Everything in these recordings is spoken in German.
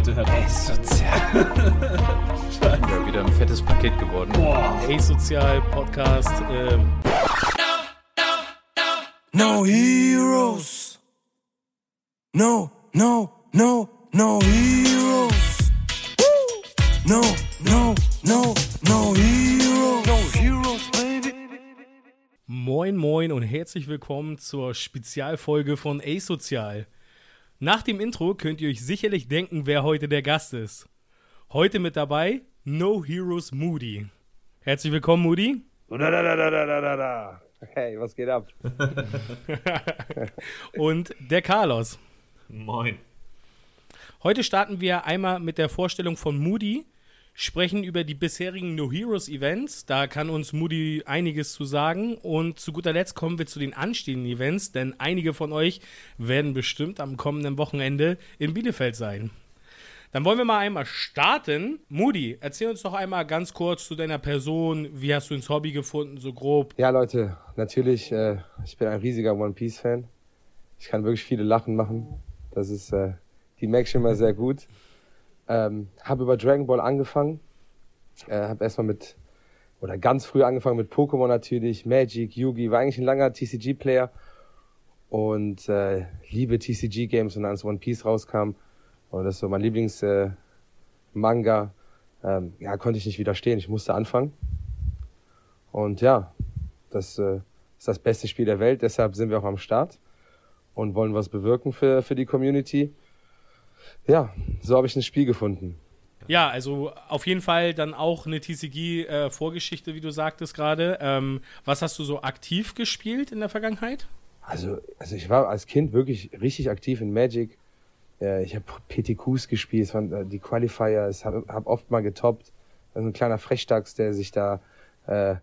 bitte hört auf. Sozial. ja, wieder ein fettes Paket geworden. Boah. Sozial Podcast. Ähm. No heroes. No, no, no, no heroes. No, no, no, no heroes. No heroes, baby. Moin, moin und herzlich willkommen zur Spezialfolge von Asozial. Nach dem Intro könnt ihr euch sicherlich denken, wer heute der Gast ist. Heute mit dabei No Heroes Moody. Herzlich willkommen, Moody. Hey, was geht ab? und der Carlos. Moin. Heute starten wir einmal mit der Vorstellung von Moody, sprechen über die bisherigen No Heroes Events. Da kann uns Moody einiges zu sagen. Und zu guter Letzt kommen wir zu den anstehenden Events, denn einige von euch werden bestimmt am kommenden Wochenende in Bielefeld sein. Dann wollen wir mal einmal starten. Moody, erzähl uns doch einmal ganz kurz zu deiner Person. Wie hast du ins Hobby gefunden, so grob? Ja, Leute, natürlich, äh, ich bin ein riesiger One Piece Fan. Ich kann wirklich viele Lachen machen. Das ist, äh, die merke ich immer sehr gut. Ähm, habe über Dragon Ball angefangen. Äh, habe erstmal mit, oder ganz früh angefangen mit Pokémon natürlich, Magic, Yugi, war eigentlich ein langer TCG-Player. Und äh, liebe TCG-Games und als One Piece rauskam, und das ist so mein Lieblings-Manga. ähm, ja, konnte ich nicht widerstehen. Ich musste anfangen. Und ja, das äh, ist das beste Spiel der Welt. Deshalb sind wir auch am Start und wollen was bewirken für, für die Community. Ja, so habe ich ein Spiel gefunden. Ja, also auf jeden Fall dann auch eine TCG-Vorgeschichte, äh, wie du sagtest gerade. Ähm, was hast du so aktiv gespielt in der Vergangenheit? Also, also ich war als Kind wirklich richtig aktiv in Magic. Äh, ich habe PTQs gespielt, es waren äh, die Qualifiers, habe hab oft mal getoppt. Also ein kleiner Frechdachs, der sich da äh,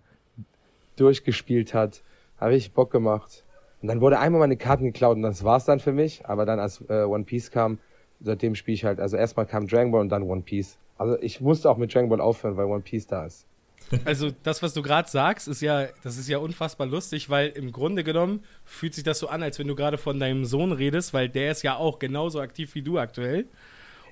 durchgespielt hat. Habe ich Bock gemacht. Und dann wurde einmal meine Karten geklaut und das war's dann für mich. Aber dann als äh, One Piece kam, seitdem spiele ich halt, also erstmal kam Dragon Ball und dann One Piece. Also ich musste auch mit Dragon Ball aufhören, weil One Piece da ist. Also das, was du gerade sagst, ist ja, das ist ja unfassbar lustig, weil im Grunde genommen fühlt sich das so an, als wenn du gerade von deinem Sohn redest, weil der ist ja auch genauso aktiv wie du aktuell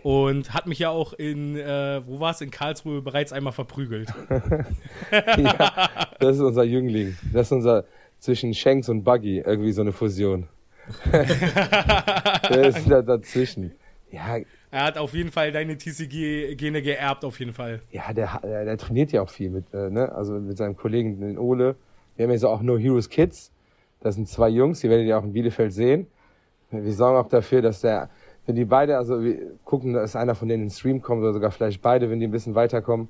und hat mich ja auch in, äh, wo war es, in Karlsruhe bereits einmal verprügelt. ja, das ist unser Jüngling. Das ist unser zwischen Shanks und Buggy irgendwie so eine Fusion. der ist da dazwischen. Ja, er hat auf jeden Fall deine TCG-Gene geerbt, auf jeden Fall. Ja, der, der, der trainiert ja auch viel mit, äh, ne? also mit seinem Kollegen, den Ole. Wir haben ja so auch No Heroes Kids. Das sind zwei Jungs, die werdet ihr auch in Bielefeld sehen. Wir sorgen auch dafür, dass der, wenn die beide, also wir gucken, dass einer von denen in den Stream kommt oder sogar vielleicht beide, wenn die ein bisschen weiterkommen.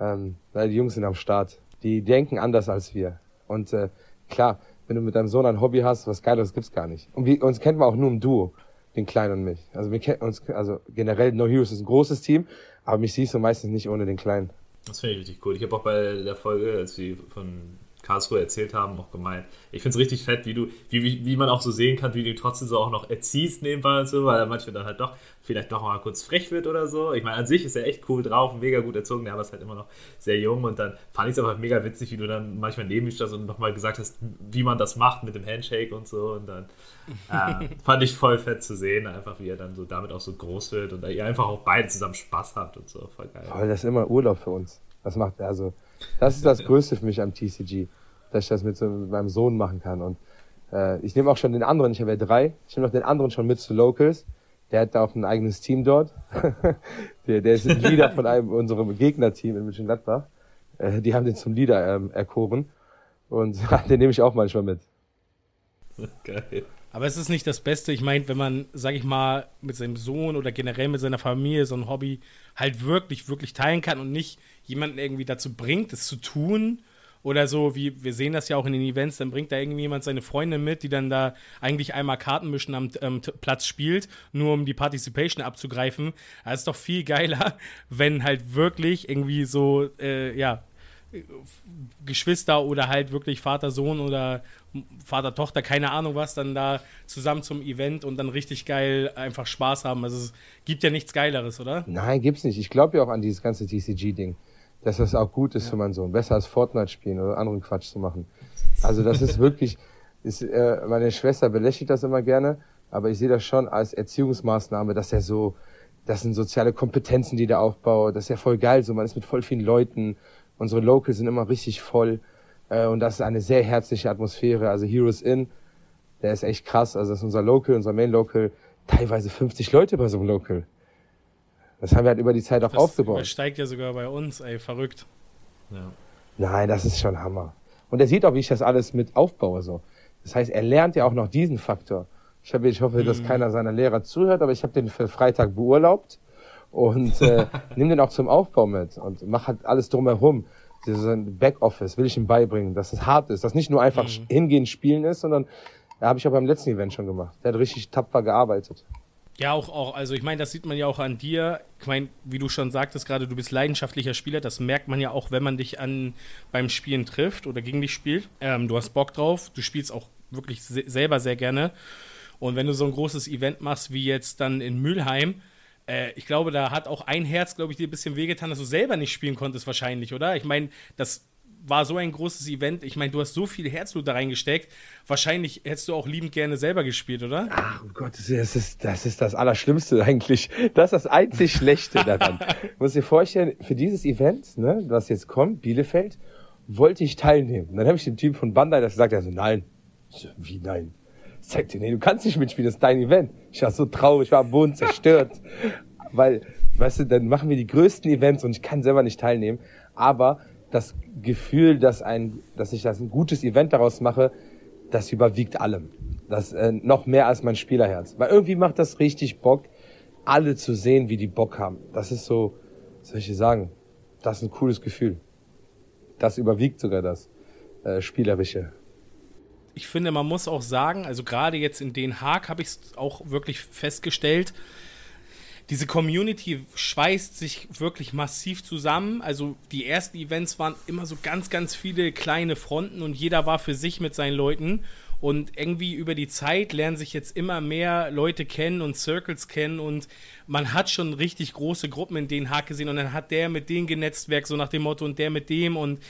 Ähm, weil die Jungs sind am Start. Die denken anders als wir. Und äh, klar, wenn du mit deinem Sohn ein Hobby hast, was Geiles gibt's gar nicht. Und wir, uns kennt man auch nur im Duo den Kleinen und mich. Also wir kennen uns, also generell No Heroes ist ein großes Team, aber mich siehst du meistens nicht ohne den Kleinen. Das finde ich richtig cool. Ich habe auch bei der Folge, als wir von Karlsruhe erzählt haben, auch gemeint. Ich finde es richtig fett, wie du, wie, wie, wie man auch so sehen kann, wie du trotzdem so auch noch erziehst nebenbei und so, weil er manchmal dann halt doch vielleicht doch mal kurz frech wird oder so. Ich meine, an sich ist er echt cool drauf, mega gut erzogen, der war halt immer noch sehr jung und dann fand ich es aber mega witzig, wie du dann manchmal neben mich standst und nochmal gesagt hast, wie man das macht mit dem Handshake und so und dann äh, fand ich voll fett zu sehen, einfach wie er dann so damit auch so groß wird und ihr einfach auch beide zusammen Spaß habt und so, voll geil. Voll, das ist immer Urlaub für uns. Das macht, also, das ist das Größte für mich am TCG, dass ich das mit, so, mit meinem Sohn machen kann und äh, ich nehme auch schon den anderen, ich habe ja drei, ich nehme auch den anderen schon mit zu Locals, der hat da auch ein eigenes Team dort. der, der ist Leader von einem unserem Gegnerteam in Mönchengladbach. Äh, die haben den zum Leader ähm, erkoren. Und den nehme ich auch manchmal mit. Geil. Aber es ist nicht das Beste. Ich meine, wenn man, sag ich mal, mit seinem Sohn oder generell mit seiner Familie so ein Hobby halt wirklich, wirklich teilen kann und nicht jemanden irgendwie dazu bringt, es zu tun oder so, wie wir sehen das ja auch in den Events, dann bringt da irgendjemand seine Freundin mit, die dann da eigentlich einmal Karten mischen am ähm, Platz spielt, nur um die Participation abzugreifen. Das ist doch viel geiler, wenn halt wirklich irgendwie so, äh, ja, Geschwister oder halt wirklich Vater, Sohn oder Vater, Tochter, keine Ahnung was, dann da zusammen zum Event und dann richtig geil einfach Spaß haben. Also es gibt ja nichts Geileres, oder? Nein, gibt's nicht. Ich glaube ja auch an dieses ganze TCG-Ding dass das auch gut ist ja. für meinen Sohn. Besser als Fortnite spielen oder anderen Quatsch zu machen. Also das ist wirklich, ist, äh, meine Schwester belächelt das immer gerne, aber ich sehe das schon als Erziehungsmaßnahme, dass er so das sind soziale Kompetenzen, die der aufbaut. Das ist ja voll geil. So, man ist mit voll vielen Leuten. Unsere Locals sind immer richtig voll. Äh, und das ist eine sehr herzliche Atmosphäre. Also Heroes Inn, der ist echt krass. Also das ist unser Local, unser Main Local. Teilweise 50 Leute bei so einem Local. Das haben wir halt über die Zeit auch Das aufgebaut. übersteigt ja sogar bei uns, ey, verrückt. Ja. Nein, das ist schon Hammer. Und er sieht auch, wie ich das alles mit aufbaue. So. Das heißt, er lernt ja auch noch diesen Faktor. Ich, hab, ich hoffe, dass keiner seiner Lehrer zuhört, aber ich habe den für Freitag beurlaubt und äh, nimm den auch zum Aufbau mit und mach halt alles drumherum. Dieses Backoffice will ich ihm beibringen, dass es hart ist, dass nicht nur einfach hingehen, spielen ist, sondern da habe ich auch beim letzten Event schon gemacht. Der hat richtig tapfer gearbeitet. Ja, auch, auch, also ich meine, das sieht man ja auch an dir. Ich meine, wie du schon sagtest gerade, du bist leidenschaftlicher Spieler. Das merkt man ja auch, wenn man dich an beim Spielen trifft oder gegen dich spielt. Ähm, du hast Bock drauf, du spielst auch wirklich se selber sehr gerne. Und wenn du so ein großes Event machst wie jetzt dann in Mülheim, äh, ich glaube, da hat auch ein Herz, glaube ich, dir ein bisschen wehgetan, dass du selber nicht spielen konntest, wahrscheinlich, oder? Ich meine, das war so ein großes Event. Ich meine, du hast so viel Herzblut da reingesteckt. Wahrscheinlich hättest du auch liebend gerne selber gespielt, oder? Ach oh Gott, das ist, das ist das Allerschlimmste eigentlich. Das ist das einzig Schlechte daran. Du musst dir vorstellen, für dieses Event, ne, was jetzt kommt, Bielefeld, wollte ich teilnehmen. Und dann habe ich dem Team von Bandai das gesagt, er so, nein. Wie nein? Ich sag dir, nee, du kannst nicht mitspielen, das ist dein Event. Ich war so traurig, ich war am Boden zerstört. Weil, weißt du, dann machen wir die größten Events und ich kann selber nicht teilnehmen. Aber das Gefühl, dass ein, dass ich das ein gutes Event daraus mache, das überwiegt allem. Das äh, noch mehr als mein Spielerherz. Weil irgendwie macht das richtig Bock, alle zu sehen, wie die Bock haben. Das ist so, soll ich dir sagen? Das ist ein cooles Gefühl. Das überwiegt sogar das äh, Spielerische. Ich finde, man muss auch sagen, also gerade jetzt in Den Haag habe ich es auch wirklich festgestellt, diese Community schweißt sich wirklich massiv zusammen. Also die ersten Events waren immer so ganz, ganz viele kleine Fronten und jeder war für sich mit seinen Leuten. Und irgendwie über die Zeit lernen sich jetzt immer mehr Leute kennen und Circles kennen und man hat schon richtig große Gruppen in Den Haag gesehen und dann hat der mit denen genetzwerkt, so nach dem Motto und der mit dem und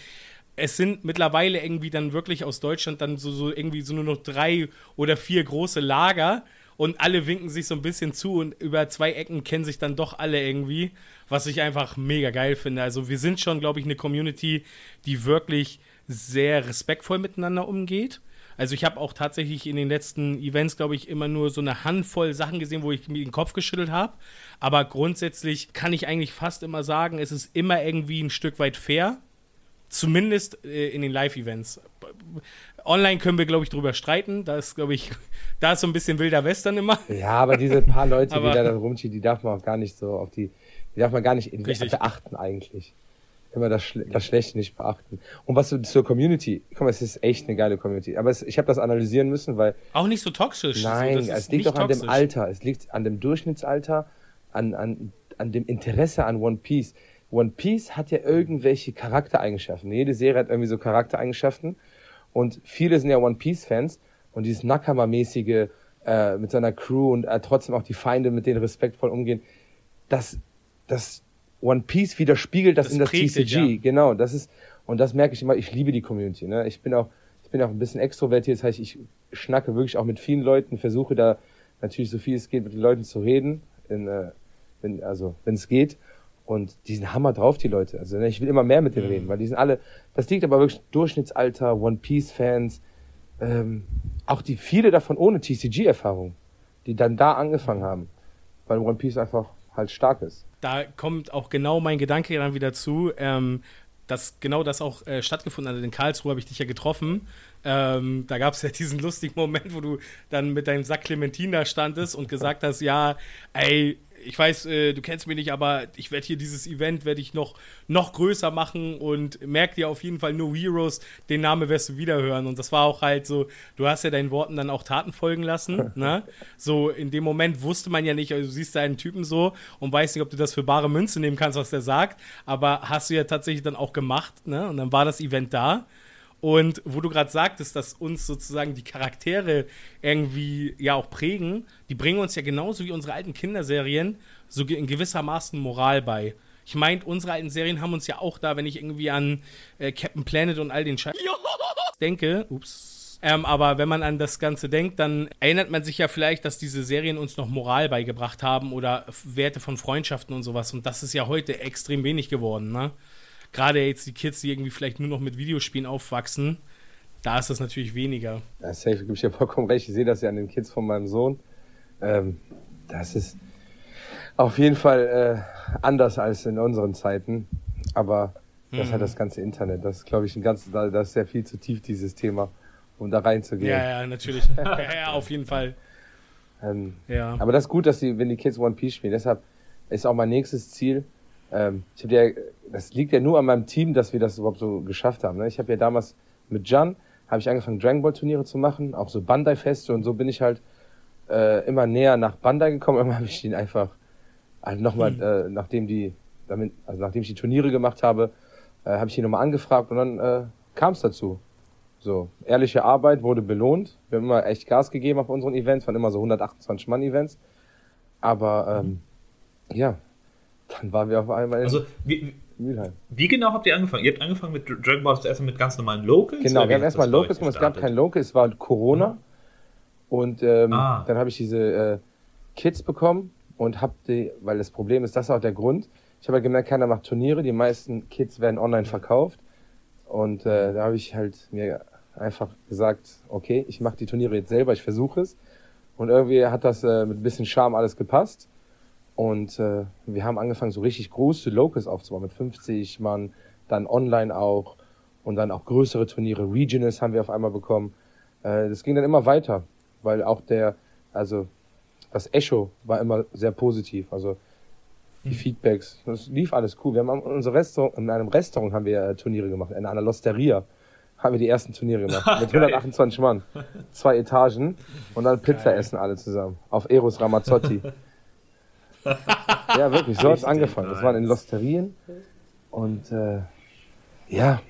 es sind mittlerweile irgendwie dann wirklich aus Deutschland dann so, so irgendwie so nur noch drei oder vier große Lager und alle winken sich so ein bisschen zu und über zwei Ecken kennen sich dann doch alle irgendwie, was ich einfach mega geil finde. Also wir sind schon, glaube ich, eine Community, die wirklich sehr respektvoll miteinander umgeht. Also ich habe auch tatsächlich in den letzten Events, glaube ich, immer nur so eine Handvoll Sachen gesehen, wo ich mir den Kopf geschüttelt habe. Aber grundsätzlich kann ich eigentlich fast immer sagen, es ist immer irgendwie ein Stück weit fair. Zumindest äh, in den Live-Events. Online können wir, glaube ich, drüber streiten. Da ist, glaube ich, da ist so ein bisschen wilder Western immer. Ja, aber diese paar Leute, Aber- die da dann rumstehen, die darf man auch gar nicht so auf die, die darf man gar nicht in, beachten eigentlich. Immer das, Schle das Schlechte nicht beachten. Und was zur Community, guck mal, es ist echt eine geile Community. Aber es, ich habe das analysieren müssen, weil Auch nicht so toxisch. Nein, so, es liegt auch an dem. Alter. Es liegt an dem Durchschnittsalter, an, an, an dem Interesse an One Piece. One Piece hat ja irgendwelche Charaktereigenschaften. Jede Serie hat irgendwie so Charaktereigenschaften. Und viele sind ja One Piece-Fans. Und dieses Nakama-mäßige äh, mit seiner Crew und äh, trotzdem auch die Feinde, mit denen respektvoll umgehen, das, das One Piece widerspiegelt das, Das in das prägt dich, TCG. ja. Genau, das ist, und das merke ich immer, ich liebe die Community. Ne? Ich bin auch, ich bin auch ein bisschen extrovertiert, das heißt, ich schnacke wirklich auch mit vielen Leuten, versuche da natürlich so viel es geht mit den Leuten zu reden, in, äh, wenn, also wenn es geht. Und die sind hammer drauf, die Leute. Also ne, ich will immer mehr mit denen reden, weil die sind alle, das liegt aber wirklich Durchschnittsalter, One Piece-Fans, ähm, auch die viele davon ohne TCG-Erfahrung, die dann da angefangen haben, weil One Piece einfach halt stark ist. da kommt auch genau mein Gedanke dann wieder zu, ähm, dass genau das auch äh, stattgefunden hat. In Karlsruhe habe ich dich ja getroffen. Ähm, da gab es ja diesen lustigen Moment, wo du dann mit deinem Sack Clementin da standest und gesagt hast, ja, ey, ich weiß, äh, du kennst mich nicht, aber ich werde hier dieses Event werde ich noch, noch größer machen und merk dir auf jeden Fall No Heroes, den Namen wirst du wieder hören. Und das war auch halt so, du hast ja deinen Worten dann auch Taten folgen lassen. ne? So in dem Moment wusste man ja nicht, also du siehst da einen Typen so und weißt nicht, ob du das für bare Münze nehmen kannst, was der sagt, aber hast du ja tatsächlich dann auch gemacht. Ne? Und dann war das Event da. Und wo du gerade sagtest, dass uns sozusagen die Charaktere irgendwie ja auch prägen, die bringen uns ja genauso wie unsere alten Kinderserien so in gewissermaßen Moral bei. Ich meine, unsere alten Serien haben uns ja auch da, wenn ich irgendwie an äh, Captain Planet und all den Scheiß denke, ups. Ähm, aber wenn man an das Ganze denkt, dann erinnert man sich ja vielleicht, dass diese Serien uns noch Moral beigebracht haben oder Werte von Freundschaften und sowas. Und das ist ja heute extrem wenig geworden, ne? Gerade jetzt die Kids, die irgendwie vielleicht nur noch mit Videospielen aufwachsen, da ist das natürlich weniger. Ja, safe, gebe ich dir vollkommen recht. Ich sehe das ja an den Kids von meinem Sohn. Ähm, das ist auf jeden Fall äh, anders als in unseren Zeiten. Aber das hat mhm. das ganze Internet. Das ist, glaube ich, ein ganz, das ist sehr viel zu tief, dieses Thema, um da reinzugehen. Ja, ja, natürlich. ja, ja, auf jeden Fall. Ähm, ja. Aber das ist gut, dass die, wenn die Kids One Piece spielen. Deshalb ist auch mein nächstes Ziel. Ähm, ich habe ja, das liegt ja nur an meinem Team, dass wir das überhaupt so geschafft haben. Ne? Ich habe ja damals mit Jan habe ich angefangen Dragon Ball Turniere zu machen, auch so Bandai Feste und so bin ich halt äh, immer näher nach Bandai gekommen. Immer habe ich den einfach halt nochmal, mhm. äh, nachdem die, damit, also nachdem ich die Turniere gemacht habe, äh, habe ich ihn nochmal angefragt und dann äh, kam es dazu. So, ehrliche Arbeit wurde belohnt. Wir haben immer echt Gas gegeben auf unseren Events, waren immer so 128 Mann Events. Aber ähm, ja, dann waren wir auf einmal in Also wie, Mülheim. Wie genau habt ihr angefangen? Ihr habt angefangen mit Dragon Ball erstmal mit ganz normalen Locals? Genau, wir haben erstmal Locals gemacht. Es gab kein Local, es war Corona. Mhm. Und ähm, ah. dann habe ich diese äh, Kids bekommen und habe die, weil das Problem ist, das ist auch der Grund. Ich habe halt gemerkt, keiner macht Turniere, die meisten Kids werden online verkauft. Und äh, da habe ich halt mir einfach gesagt, okay, ich mache die Turniere jetzt selber, ich versuche es. Und irgendwie hat das äh, mit ein bisschen Charme alles gepasst. Und äh, wir haben angefangen, so richtig große Locals aufzubauen, mit 50 Mann, dann online auch und dann auch größere Turniere. Regionals haben wir auf einmal bekommen. Äh, das ging dann immer weiter, weil auch der, also das Echo war immer sehr positiv. Also die mhm. Feedbacks, das lief alles cool. Wir haben unser Restaurant, in einem Restaurant haben wir äh, Turniere gemacht, in einer Losteria haben wir die ersten Turniere gemacht. mit 128 Mann. Zwei Etagen und dann Pizza Geil. essen alle zusammen. Auf Eros Ramazzotti. ja, wirklich, so hat es angefangen. Das waren in Losterien. Und äh, ja.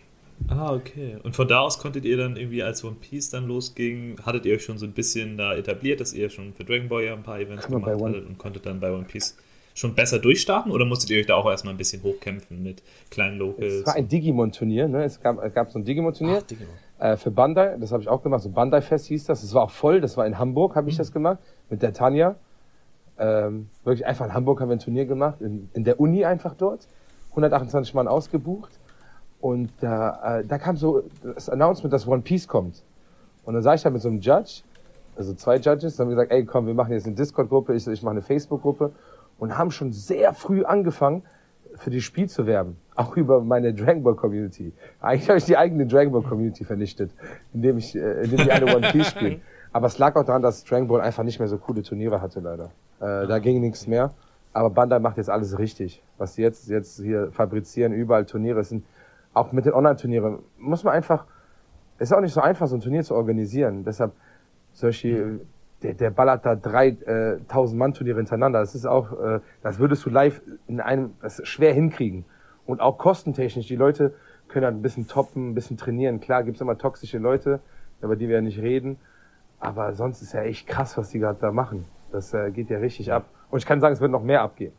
Ah, okay. Und von da aus konntet ihr dann irgendwie, als One Piece dann losging, hattet ihr euch schon so ein bisschen da etabliert, dass ihr schon für Dragon Ball ja ein paar Events gemacht hattet und konntet dann bei One Piece schon besser durchstarten oder musstet ihr euch da auch erstmal ein bisschen hochkämpfen mit kleinen Locals? Es war ein Digimon-Turnier, ne? Es gab, gab so ein Digimon-Turnier Digimon. äh, für Bandai, das habe ich auch gemacht, so Bandai Fest hieß das. Es war auch voll, das war in Hamburg, habe ich mhm. das gemacht, mit der Tanja. Ähm, wirklich einfach in Hamburg haben wir ein Turnier gemacht, in, in der Uni einfach dort. 128 Mann ausgebucht. Und da, äh, da kam so das Announcement, dass One Piece kommt. Und dann sah ich da mit so einem Judge, also zwei Judges, dann haben wir gesagt, ey komm, wir machen jetzt eine Discord-Gruppe, ich, ich mache eine Facebook-Gruppe und haben schon sehr früh angefangen, für das Spiel zu werben. Auch über meine Dragon Ball Community. Eigentlich habe ich die eigene Dragon Ball Community vernichtet, indem ich, äh, indem die alle One Piece spielen. Aber es lag auch daran, dass Dragon Ball einfach nicht mehr so coole Turniere hatte, leider. Äh, da ging nichts mehr. Aber Bandai macht jetzt alles richtig. Was sie jetzt, jetzt hier fabrizieren, überall Turniere sind, auch mit den Online-Turnieren, muss man einfach, ist auch nicht so einfach, so ein Turnier zu organisieren. Deshalb solche, der, der ballert da drei äh, tausend Mann Turniere hintereinander. Das ist auch, äh, das würdest du live in einem, das schwer hinkriegen. Und auch kostentechnisch, die Leute können halt ein bisschen toppen, ein bisschen trainieren. Klar gibt's immer toxische Leute, über die wir ja nicht reden. Aber sonst ist ja echt krass, was die gerade da machen. Das äh, geht ja richtig ab. Und ich kann sagen, es wird noch mehr abgehen.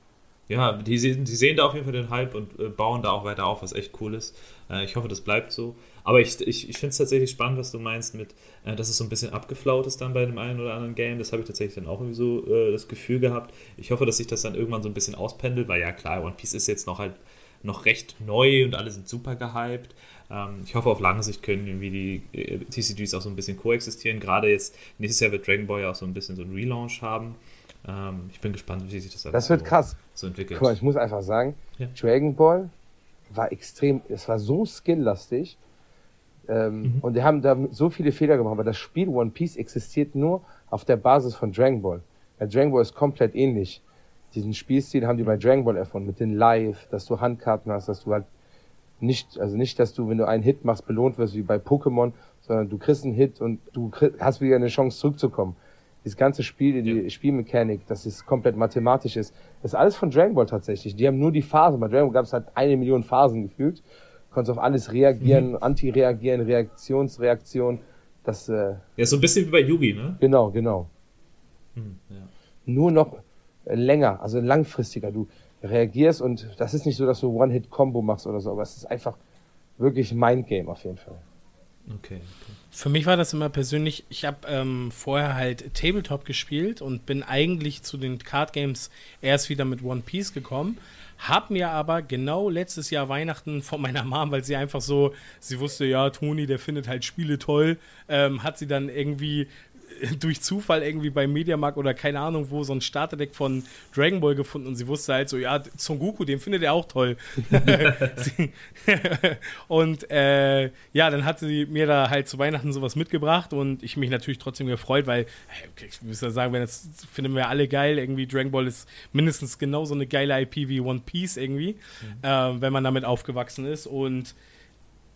Ja, die, die sehen da auf jeden Fall den Hype und äh, bauen da auch weiter auf, was echt cool ist. Äh, ich hoffe, das bleibt so. Aber ich, ich, ich finde es tatsächlich spannend, was du meinst mit, äh, dass es so ein bisschen abgeflaut ist dann bei dem einen oder anderen Game. Das habe ich tatsächlich dann auch irgendwie so äh, das Gefühl gehabt. Ich hoffe, dass sich das dann irgendwann so ein bisschen auspendelt, weil ja klar, One Piece ist jetzt noch halt noch recht neu und alle sind super gehypt. Ähm, ich hoffe, auf lange Sicht können irgendwie die äh, TCGs auch so ein bisschen koexistieren. Gerade jetzt, nächstes Jahr wird Dragon Ball ja auch so ein bisschen so ein Relaunch haben. Ähm, ich bin gespannt, wie sich das Das wird so, krass. So entwickelt. Guck mal, ich muss einfach sagen, ja. Dragon Ball war extrem, es war so skilllastig. Ähm, mhm. Und die haben da so viele Fehler gemacht, aber das Spiel One Piece existiert nur auf der Basis von Dragon Ball. Ja, Dragon Ball ist komplett ähnlich. Diesen Spielstil haben die bei Dragon Ball erfunden, mit den Live, dass du Handkarten hast, dass du halt nicht, also nicht, dass du, wenn du einen Hit machst, belohnt wirst wie bei Pokémon, sondern du kriegst einen Hit und du kriegst, hast wieder eine Chance zurückzukommen. Das ganze Spiel, die ja. Spielmechanik, dass es komplett mathematisch ist, das ist alles von Dragon Ball tatsächlich. Die haben nur die Phasen. Bei Dragon Ball gab es halt eine Million Phasen gefühlt. Du konntest auf alles reagieren, mhm. anti-reagieren, Reaktionsreaktion. Das, äh, ja, so ein bisschen wie bei Yugi, ne? Genau, genau. Mhm, ja. Nur noch länger, also langfristiger. Du, reagierst und das ist nicht so, dass du One-Hit-Combo machst oder so, aber es ist einfach wirklich Mindgame auf jeden Fall. Okay. okay. Für mich war das immer persönlich, ich habe ähm, vorher halt Tabletop gespielt und bin eigentlich zu den Card Games erst wieder mit One Piece gekommen. Hab mir aber genau letztes Jahr Weihnachten von meiner Mom, weil sie einfach so, sie wusste, ja, Toni, der findet halt Spiele toll, ähm, hat sie dann irgendwie durch Zufall irgendwie beim Mediamarkt oder keine Ahnung wo so ein Starterdeck von Dragon Ball gefunden und sie wusste halt so, ja, Son Goku, den findet er auch toll. und äh, ja, dann hat sie mir da halt zu Weihnachten sowas mitgebracht und ich mich natürlich trotzdem gefreut, weil, okay, ich muss ja sagen, wenn das finden wir alle geil, irgendwie Dragon Ball ist mindestens genauso eine geile IP wie One Piece irgendwie, mhm. äh, wenn man damit aufgewachsen ist und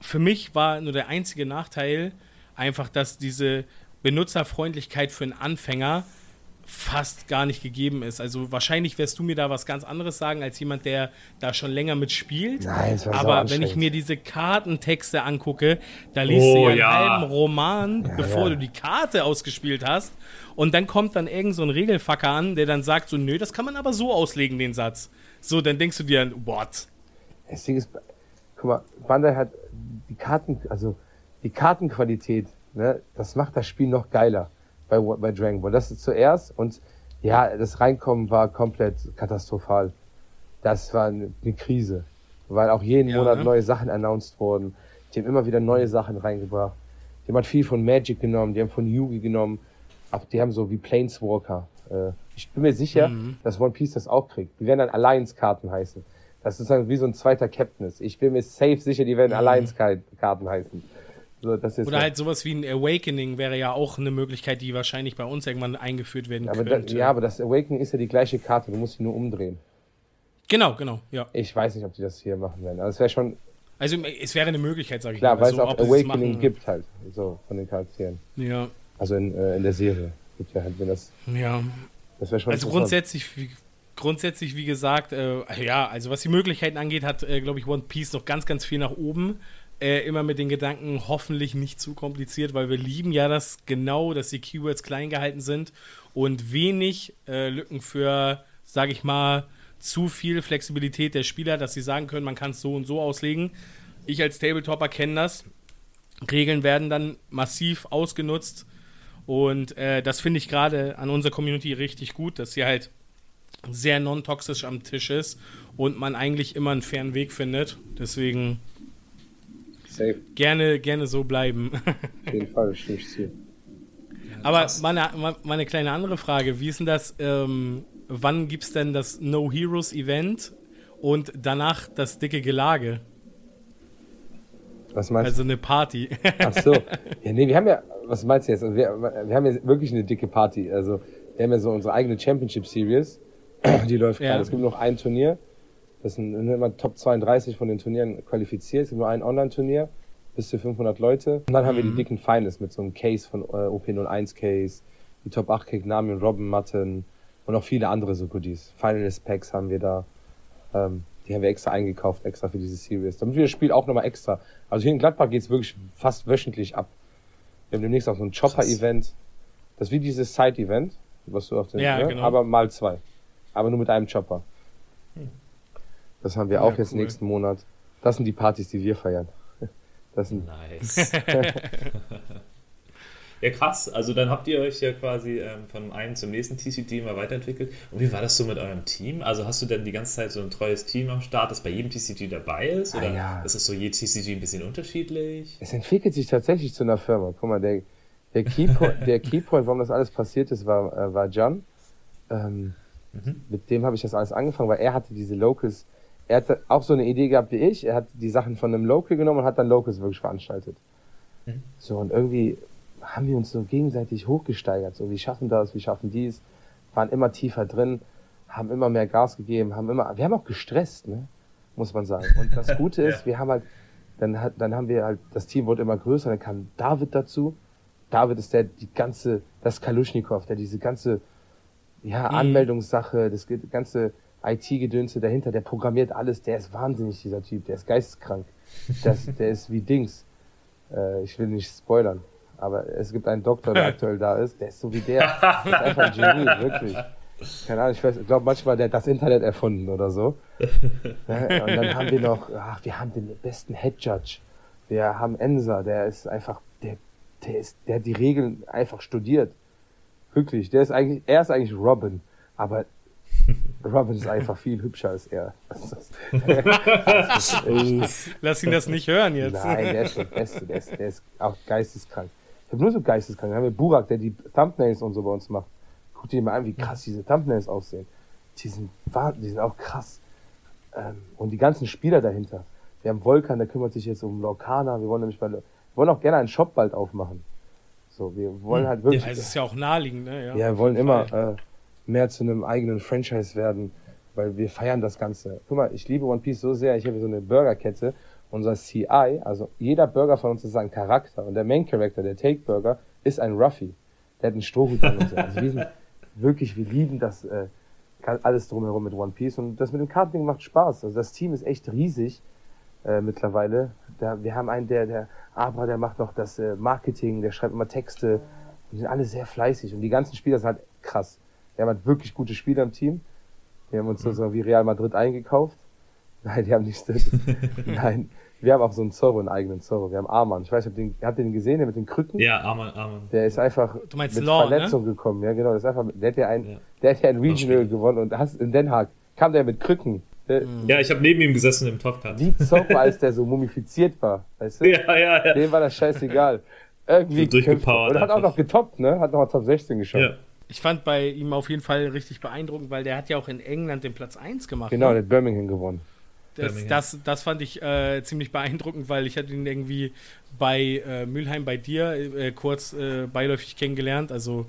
für mich war nur der einzige Nachteil einfach, dass diese Benutzerfreundlichkeit für einen Anfänger fast gar nicht gegeben ist. Also wahrscheinlich wirst du mir da was ganz anderes sagen als jemand, der da schon länger mitspielt. Nein, Aber wenn ich mir diese Kartentexte angucke, da liest oh, du ja einen ja. halben Roman, ja, bevor ja. du die Karte ausgespielt hast. Und dann kommt dann irgend so ein Regelfacker an, der dann sagt so, nö, das kann man aber so auslegen, den Satz. So, dann denkst du dir, what? Das Ding ist, guck mal, Bandai hat die Karten, also die Kartenqualität ne, das macht das Spiel noch geiler bei, bei Dragon Ball. Das ist zuerst und ja, das Reinkommen war komplett katastrophal. Das war eine, eine Krise, weil auch jeden ja, Monat ne? neue Sachen announced wurden. Die haben immer wieder neue Sachen reingebracht. Die haben viel von Magic genommen, die haben von Yugi genommen, aber die haben so wie Planeswalker. Äh, ich bin mir sicher, mhm. dass One Piece das auch kriegt. Die werden dann Alliance-Karten heißen. Das ist dann wie so ein zweiter Captain. Ich bin mir safe sicher, die werden mhm. Alliance-Karten heißen. So, Oder halt sowas wie ein Awakening wäre ja auch eine Möglichkeit, die wahrscheinlich bei uns irgendwann eingeführt werden aber könnte. Da, ja, aber das Awakening ist ja die gleiche Karte, du musst sie nur umdrehen. Genau, genau, ja. Ich weiß nicht, ob die das hier machen werden. Also es wäre schon. Also es wäre eine Möglichkeit, sage ich Klar, mal. weil so, es auch Awakening es gibt halt, so von den Charakteren. Ja. Also in, äh, in der Serie. Gibt ja halt, wenn das. Ja. Das wäre schon. Also grundsätzlich, wie, grundsätzlich, wie gesagt, äh, ja, also was die Möglichkeiten angeht, hat, äh, glaube ich, One Piece noch ganz, ganz viel nach oben äh, immer mit den Gedanken, hoffentlich nicht zu kompliziert, weil wir lieben ja das genau, dass die Keywords klein gehalten sind und wenig äh, Lücken für, sage ich mal, zu viel Flexibilität der Spieler, dass sie sagen können, man kann es so und so auslegen. Ich als Tabletopper kenne das. Regeln werden dann massiv ausgenutzt und äh, das finde ich gerade an unserer Community richtig gut, dass sie halt sehr non-toxisch am Tisch ist und man eigentlich immer einen fairen Weg findet. Deswegen Safe. Gerne, gerne so bleiben. Auf jeden Fall, stimme ich zu. Aber meine, meine kleine andere Frage, wie ist denn das, ähm, wann gibt es denn das No Heroes Event und danach das dicke Gelage? Was meinst du? Also eine Party. Ach so. Ja, nee, wir haben ja, was meinst du jetzt? Also wir, wir haben ja wirklich eine dicke Party. Also wir haben ja so unsere eigene Championship Series. Die läuft ja. gerade. Es gibt noch ein Turnier. Das sind immer Top 32 von den Turnieren qualifiziert. Es gibt nur ein Online-Turnier, bis zu 500 Leute. Und dann haben wir die mhm. dicken Finals mit so einem Case von äh, OP01 Case, die Top 8 kriegt Nami und Robin Matten und auch viele andere so Goodies. Finalist Packs haben wir da. Ähm, die haben wir extra eingekauft, extra für diese Series. Damit wir das Spiel auch nochmal extra. Also hier in Gladbach geht es wirklich fast wöchentlich ab. Wir haben demnächst auch so ein Chopper-Event. Das ist wie dieses Side-Event, was du auf den, ja, ne? genau. aber mal zwei. Aber nur mit einem Chopper. Hm. Das haben wir ja, auch jetzt cool. nächsten Monat. Das sind die Partys, die wir feiern. Das sind nice. ja, krass. Also dann habt ihr euch ja quasi ähm, von einem zum nächsten TCG mal weiterentwickelt. Und wie war das so mit eurem Team? Also hast du denn die ganze Zeit so ein treues Team am Start, das bei jedem TCG dabei ist? Oder ah, ja. ist es so je TCG ein bisschen unterschiedlich? Es entwickelt sich tatsächlich zu einer Firma. Guck mal, der, der, Keypoint, der Keypoint, warum das alles passiert ist, war, äh, war Jan. Ähm, mhm. Mit dem habe ich das alles angefangen, weil er hatte diese Locals er hat auch so eine Idee gehabt wie ich. Er hat die Sachen von einem Local genommen und hat dann Locals wirklich veranstaltet. Mhm. So, und irgendwie haben wir uns so gegenseitig hochgesteigert. So, wir schaffen das, wir schaffen dies, waren immer tiefer drin, haben immer mehr Gas gegeben, haben immer, wir haben auch gestresst, ne? muss man sagen. Und das Gute ist, ja. wir haben halt, dann, hat, dann haben wir halt, das Team wurde immer größer, dann kam David dazu. David ist der, die ganze, das Kaluschnikow, der diese ganze, ja, mhm. Anmeldungssache, das ganze, IT-Gedönse dahinter, der programmiert alles, der ist wahnsinnig, dieser Typ, der ist geisteskrank. Das, der ist wie Dings. Äh, ich will nicht spoilern, aber es gibt einen Doktor, der aktuell da ist, der ist so wie der. Der ist einfach ein Genie, wirklich. Keine Ahnung, ich glaube manchmal, der hat das Internet erfunden oder so. Und dann haben wir noch, ach, wir haben den besten Head Judge Wir haben Ensa, der ist einfach, der, der ist, der hat die Regeln einfach studiert. Wirklich, der ist eigentlich, er ist eigentlich Robin, aber Robin ist einfach viel hübscher als er. Lass ihn das nicht hören jetzt. Nein, der ist der Beste, der ist, der ist auch geisteskrank. Ich habe nur so geisteskrank. Dann haben wir Burak, der die Thumbnails und so bei uns macht. Guck dir mal an, wie krass diese Thumbnails aussehen. Die sind, die sind auch krass. Ähm, und die ganzen Spieler dahinter. Wir haben Volkan, der kümmert sich jetzt um Lorcana. Wir wollen nämlich bei, wir wollen auch gerne einen Shop bald aufmachen. So, wir wollen halt wirklich. Ja, es ist ja auch naheliegend, ne? Ja, ja wir wollen immer äh, mehr zu einem eigenen Franchise werden, weil wir feiern das Ganze. Guck mal, ich liebe One Piece so sehr. Ich habe so eine Burgerkette. Unser CI, also jeder Burger von uns ist ein Charakter. Und der Main Character, der Take Burger, ist ein Ruffy. Der hat einen Strohhut an und so. Also wir sind wirklich, wir lieben das äh, alles drumherum mit One Piece. Und das mit dem Karting macht Spaß. Also das Team ist echt riesig äh, mittlerweile. Da, wir haben einen, der, der Abra, der macht noch das äh, Marketing, der schreibt immer Texte. Die sind alle sehr fleißig. Und die ganzen Spieler sind halt krass. Wir haben halt wirklich gute Spieler im Team. Wir haben uns mhm. so wie Real Madrid eingekauft. Nein, die haben nicht. Nein, wir haben auch so einen Zorro, einen eigenen Zorro. Wir haben Arman. Ich weiß nicht, den, habt ihr den gesehen, der mit den Krücken? Ja, Arman, Arman. Der ist einfach du meinst mit Law, Verletzung ne? gekommen. Ja, genau. Das ist einfach, der hat ja ein, ja. der hat ja ein Regional gewonnen und hast in Den Haag kam der mit Krücken. Der, ja, ich habe neben ihm gesessen im Topcard. Wie Zorro, als der so mumifiziert war. Weißt du? Ja, ja, ja. Dem war das scheißegal. Irgendwie so durchgepowert. Und hat auch noch getoppt, ne? Hat noch mal Top 16 geschafft. Ja. Ich fand bei ihm auf jeden Fall richtig beeindruckend, weil der hat ja auch in England den Platz 1 gemacht. Genau, ne? der hat Birmingham gewonnen. Das, das, das, fand ich äh, ziemlich beeindruckend, weil ich hatte ihn irgendwie bei äh, Mülheim bei dir äh, kurz äh, beiläufig kennengelernt. Also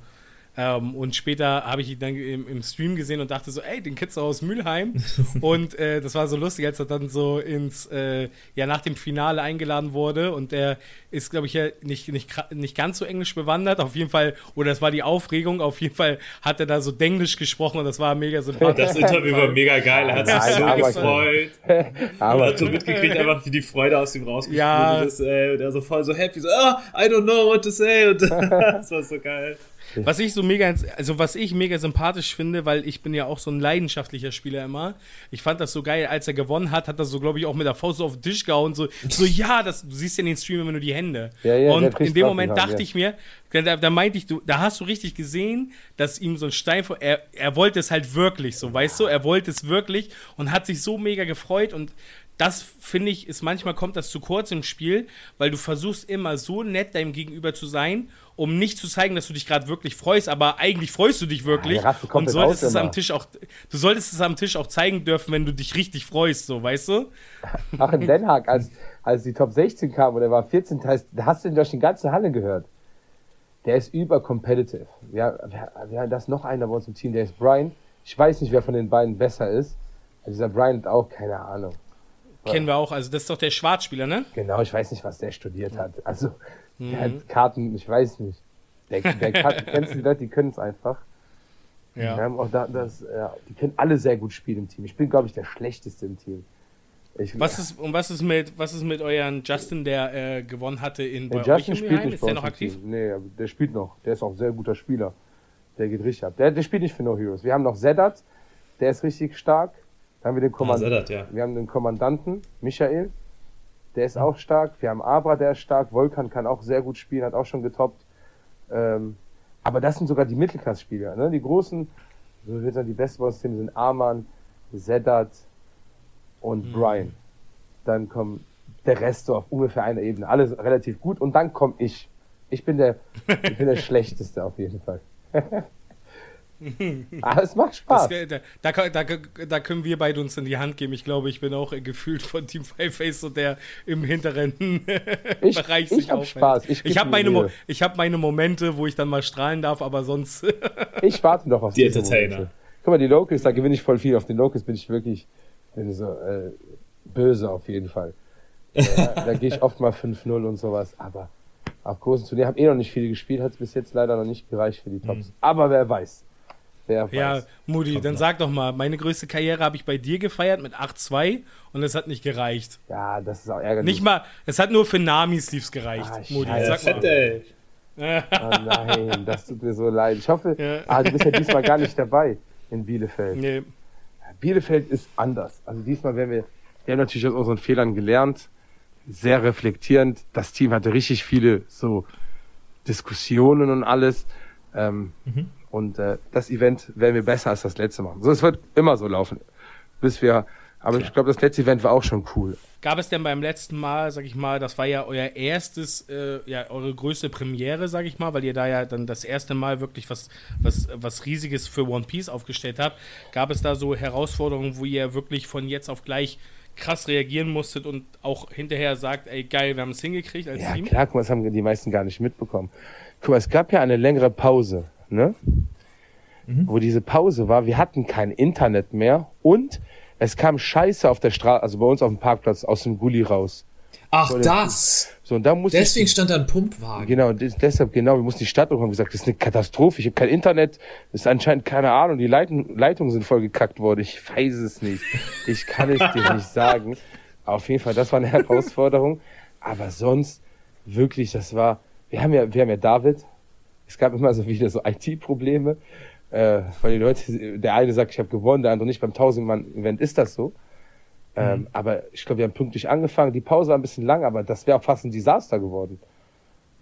ähm, und später habe ich ihn dann im, im, Stream gesehen und dachte so, ey, den kennst du aus Mülheim. und äh, das war so lustig, als er dann so ins, äh, ja, nach dem Finale eingeladen wurde. Und der ist, glaube ich, ja nicht, nicht, nicht ganz so englisch bewandert. Auf jeden Fall, oder das war die Aufregung, auf jeden Fall hat er da so Denglisch gesprochen und das war mega sympathisch. Das Interview war mega geil, er hat sich Nein, so aber gefreut. aber hat so mitgekriegt, einfach wie die Freude aus ihm rausgesprudelt ja. ist. Ey, und er so voll so happy, so, oh, I don't know what to say. Und das war so geil. Was ich so mega, also was ich mega sympathisch finde, weil ich bin ja auch so ein leidenschaftlicher Spieler immer. Ich fand das so geil, als er gewonnen hat, hat er so, glaube ich, auch mit der Faust auf den Tisch gehauen. So, so ja, das, du siehst ja in den Stream immer nur die Hände. Ja, ja, und in dem Moment dachte ja. ich mir, da, da, meinte ich, du, da hast du richtig gesehen, dass ihm so ein Stein vor, er, er wollte es halt wirklich, so, weißt du, er wollte es wirklich und hat sich so mega gefreut und das finde ich, ist manchmal kommt das zu kurz im Spiel, weil du versuchst immer so nett deinem Gegenüber zu sein, um nicht zu zeigen, dass du dich gerade wirklich freust, aber eigentlich freust du dich wirklich ja, und solltest es am Tisch auch, du solltest es am Tisch auch zeigen dürfen, wenn du dich richtig freust, so, weißt du? Ach, in Den Haag, als, als die Top 16 kam und er war 14, da hast du ihn durch die ganze Halle gehört. Der ist über competitive. Ja, wir, wir haben das noch einer bei uns im Team, der ist Brian. Ich weiß nicht, wer von den beiden besser ist. Dieser Brian hat auch keine Ahnung. Kennen wir auch, also das ist doch der Schwarzspieler, ne? Genau, ich weiß nicht, was der studiert hat. Also, mhm. der hat Karten, ich weiß nicht. Der, der Karten, kennst du die Leute, die können es einfach. Ja. Wir haben auch da, das, ja, die können alle sehr gut spielen im Team. Ich bin, glaube ich, der Schlechteste im Team. Ich, was ist, und was ist mit, was ist mit euren Justin, der äh, gewonnen hatte in bei der Justin spielt nicht ist der noch aktiv? Team. Nee, der spielt noch. Der ist auch ein sehr guter Spieler. Der geht richtig ab. Der, der spielt nicht für No Heroes. Wir haben noch Sedat, der ist richtig stark. Dann haben wir den, Kommand ah, ja. wir haben den Kommandanten, Michael, der ist auch stark. Wir haben Abra, der ist stark. Volkan kann auch sehr gut spielen, hat auch schon getoppt. Ähm, aber das sind sogar die Mittelklasse-Spieler. Ne? Die großen, so würde ich sagen, die besten bei uns sind Arman, Sedat und mhm. Brian. Dann kommt der Rest so auf ungefähr einer Ebene. Alles relativ gut. Und dann komme ich. Ich bin der, ich bin der Schlechteste auf jeden Fall. Aber es macht Spaß. Das, da, da, da, da, können wir beide uns in die Hand geben. Ich glaube, ich bin auch gefühlt von Team Five Face so der im hinteren ich, Bereich sich ich hab Spaß. Ich, ich habe meine, hab meine Momente, wo ich dann mal strahlen darf, aber sonst. ich warte noch auf die Entertainer. Momente. Guck mal, die Locals, da gewinne ich voll viel. Auf den Locals bin ich wirklich bin so, äh, böse auf jeden Fall. Ja, da gehe ich oft mal 5-0 und sowas, aber auf großen Turnieren habe eh noch nicht viele gespielt, hat es bis jetzt leider noch nicht gereicht für die Tops. Mhm. Aber wer weiß. Wer ja, Moody, Kommt dann noch. sag doch mal, meine größte Karriere habe ich bei dir gefeiert mit 8-2 und es hat nicht gereicht. Ja, das ist auch ärgerlich. Nicht mal, es hat nur für Namis lief's gereicht, ah, Moody. Sag mal. Ey. oh nein, das tut mir so leid. Ich hoffe, ja. ah, du bist ja diesmal gar nicht dabei in Bielefeld. Nee. Bielefeld ist anders. Also diesmal werden wir, wir haben natürlich aus unseren Fehlern gelernt. sehr reflektierend. Das Team hatte richtig viele so Diskussionen und alles. Ähm, Und äh, das Event werden wir besser als das letzte machen. So, es wird immer so laufen, bis wir. Aber ich glaube, das letzte Event war auch schon cool. Gab es denn beim letzten Mal, sag ich mal, das war ja euer erstes, äh, ja, eure größte Premiere, sag ich mal, weil ihr da ja dann das erste Mal wirklich was, was, was Riesiges für One Piece aufgestellt habt. Gab es da so Herausforderungen, wo ihr wirklich von jetzt auf gleich krass reagieren musstet und auch hinterher sagt, ey geil, wir haben es hingekriegt als Ja, Team? klar, guck mal, das haben die meisten gar nicht mitbekommen. Guck mal, es gab ja eine längere Pause, ne? Wo diese Pause war, wir hatten kein Internet mehr und es kam Scheiße auf der Straße, also bei uns auf dem Parkplatz aus dem Gully raus. Ach, das- das. So, und da musste Deswegen ich, stand da ein Pumpwagen. genau, des- deshalb, genau, wir mussten die Stadt haben gesagt, das ist eine Katastrophe, ich habe kein Internet, das ist anscheinend keine Ahnung, die Leiten, Leitungen sind voll gekackt worden, ich weiß es nicht. Ich kann es dir nicht sagen. Auf jeden Fall, das war eine Herausforderung. Aber sonst, wirklich, das war, wir haben ja, wir haben ja David, es gab immer so wieder so IT-Probleme, äh, weil die Leute, der eine sagt, ich habe gewonnen, der andere nicht. Beim 1000-Mann-Event ist das so. Ähm, aber ich glaube, wir haben pünktlich angefangen. Die Pause war ein bisschen lang, aber das wäre auch fast ein Desaster geworden.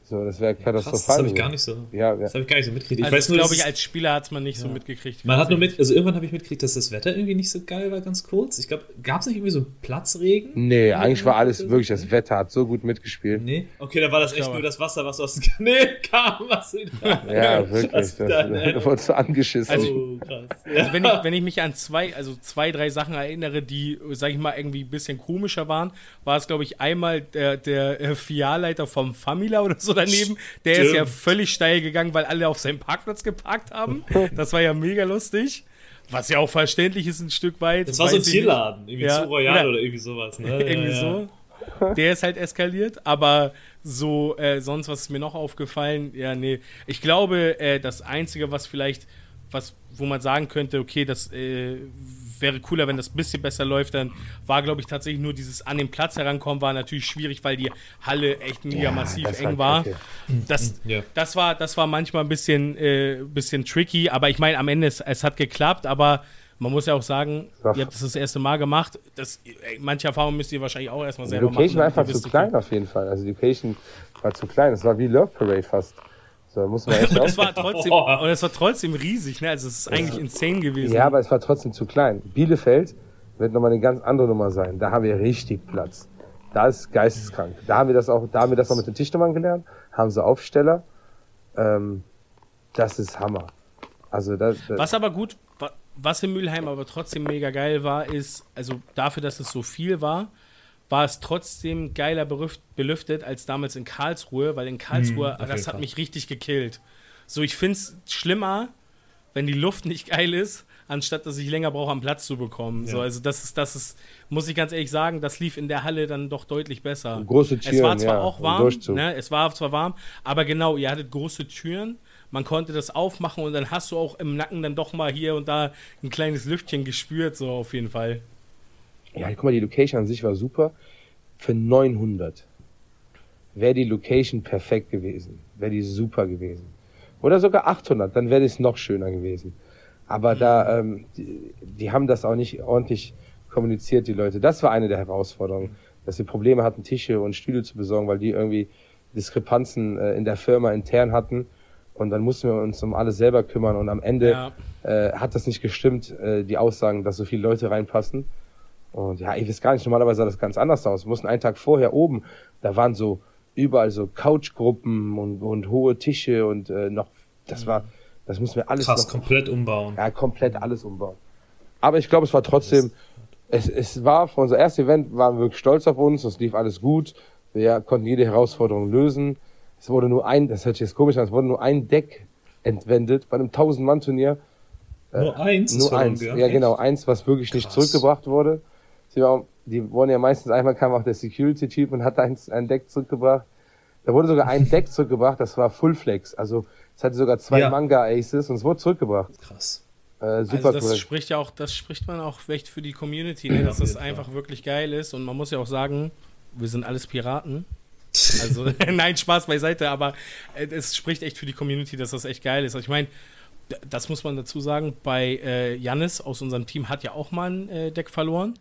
So, das wäre katastrophal. das habe ich gar nicht so. Ja, ja. Das habe ich gar nicht so mitgekriegt. Ich Also weiß das nur, glaube ich, als Spieler hat es man nicht so mitgekriegt. man hat nur mit, also irgendwann habe ich mitgekriegt, dass das Wetter irgendwie nicht so geil war, ganz kurz. Ich glaube, gab es nicht irgendwie so einen Platzregen? Nee, eigentlich war alles oder so? wirklich, das Wetter hat so gut mitgespielt. Nee. Okay, dann war das echt glaube- nur das Wasser, was aus dem Kanal kam. Was wieder. Ja, wirklich. Was Das, dann, da ey? wurde so angeschissen. oh, krass. Also wenn ich, wenn ich mich an zwei, also zwei, drei Sachen erinnere, die, sag ich mal, irgendwie ein bisschen komischer waren, war es, glaube ich, einmal der, der äh, Filialleiter vom Famila oder so daneben. Der ist Stimmt. ja völlig steil gegangen, weil alle auf seinem Parkplatz geparkt haben. Das war ja mega lustig. Was ja auch verständlich ist ein Stück weit. Das war so ein. Tierladen. Irgendwie Ja, zu Royal oder- oder, irgendwie sowas. Ne? Irgendwie ja, ja. so. Der ist halt eskaliert, aber so, äh, sonst, was ist mir noch aufgefallen? Ja, nee. Ich glaube, äh, das Einzige, was vielleicht, was, wo man sagen könnte, okay, das äh, wäre cooler, wenn das ein bisschen besser läuft, dann war, glaube ich, tatsächlich nur dieses an den Platz herankommen, war natürlich schwierig, weil die Halle echt mega Ja, massiv eng war war. Das, Ja. das, war, das war manchmal ein bisschen, äh, bisschen tricky, aber ich meine, am Ende, es, es hat geklappt, aber man muss ja auch sagen, War- ihr habt das das erste Mal gemacht. Das, ey, manche Erfahrungen müsst ihr wahrscheinlich auch erstmal Die selber Location war machen. damit einfach ihr zu wisst, klein auf jeden Fall. Also die Location war zu klein. Es war wie Love Parade fast. So, muss man echt Und auch es war trotzdem, und es war trotzdem riesig, ne? Also es ist eigentlich insane gewesen. Ja, aber es war trotzdem zu klein. Bielefeld wird nochmal eine ganz andere Nummer sein. Da haben wir richtig Platz. Da ist geisteskrank. Da haben wir das auch, da haben wir das noch mit den Tischnummern gelernt, haben sie Aufsteller. Ähm, das ist Hammer. Also das, das Was aber gut, wa- was in Mülheim aber trotzdem mega geil war, ist, also dafür, dass es so viel war, war es trotzdem geiler belüftet als damals in Karlsruhe, weil in Karlsruhe, jeden das hat Fall. mich richtig gekillt. So, ich finde es schlimmer, wenn die Luft nicht geil ist, anstatt dass ich länger brauche, am Platz zu bekommen. So, also das ist, das ist, muss ich ganz ehrlich sagen, das lief in der Halle dann doch deutlich besser. große Es Türen, war zwar ja, auch und warm, ne? es war zwar warm, aber genau, ihr hattet große Türen, man konnte das aufmachen und dann hast du auch im Nacken dann doch mal hier und da ein kleines Lüftchen gespürt, so auf jeden Fall. Ja, guck mal, die Location an sich war super. Für 900 wäre die Location perfekt gewesen. Wäre die super gewesen. Oder sogar 800, dann wäre es noch schöner gewesen. Aber da, ähm, die, die haben das auch nicht ordentlich kommuniziert, die Leute. Das war eine der Herausforderungen, dass sie Probleme hatten, Tische und Stühle zu besorgen, weil die irgendwie Diskrepanzen äh, in der Firma intern hatten. Und dann mussten wir uns um alles selber kümmern. Und am Ende Ja. äh, hat das nicht gestimmt, äh, die Aussagen, dass so viele Leute reinpassen. Und ja, ich weiß gar nicht, normalerweise sah das ganz anders aus. Wir mussten einen Tag vorher oben, da waren so überall so Couchgruppen und, und hohe Tische und äh, noch, das war, das mussten wir alles Krass, noch, komplett umbauen. ja, komplett alles umbauen. Aber ich glaube, es war trotzdem, es, es war für unser erstes Event, waren wir wirklich stolz auf uns, es lief alles gut, wir konnten jede Herausforderung lösen. Es wurde nur ein, das hört sich jetzt komisch an, es wurde nur ein Deck entwendet bei einem 1000-Mann-Turnier. Nur eins? ist Nur eins, gegangen? ja genau, eins, was wirklich nicht Krass. zurückgebracht wurde. Die wurden ja meistens, einmal kam auch der Security-Typ und hat eins, ein Deck zurückgebracht. Da wurde sogar ein Deck zurückgebracht, das war Full Flex. Also es hatte sogar zwei Ja. Manga-Aces und es wurde zurückgebracht. Krass. Äh, super Also das cool. spricht ja auch, das spricht man auch echt für die Community, ne? Dass das einfach wirklich geil ist. Und man muss ja auch sagen, wir sind alles Piraten. Also, nein, Spaß beiseite, aber äh, es spricht echt für die Community, dass das echt geil ist. Also ich meine, das muss man dazu sagen, bei äh, Jannis aus unserem Team hat ja auch mal ein äh, Deck verloren.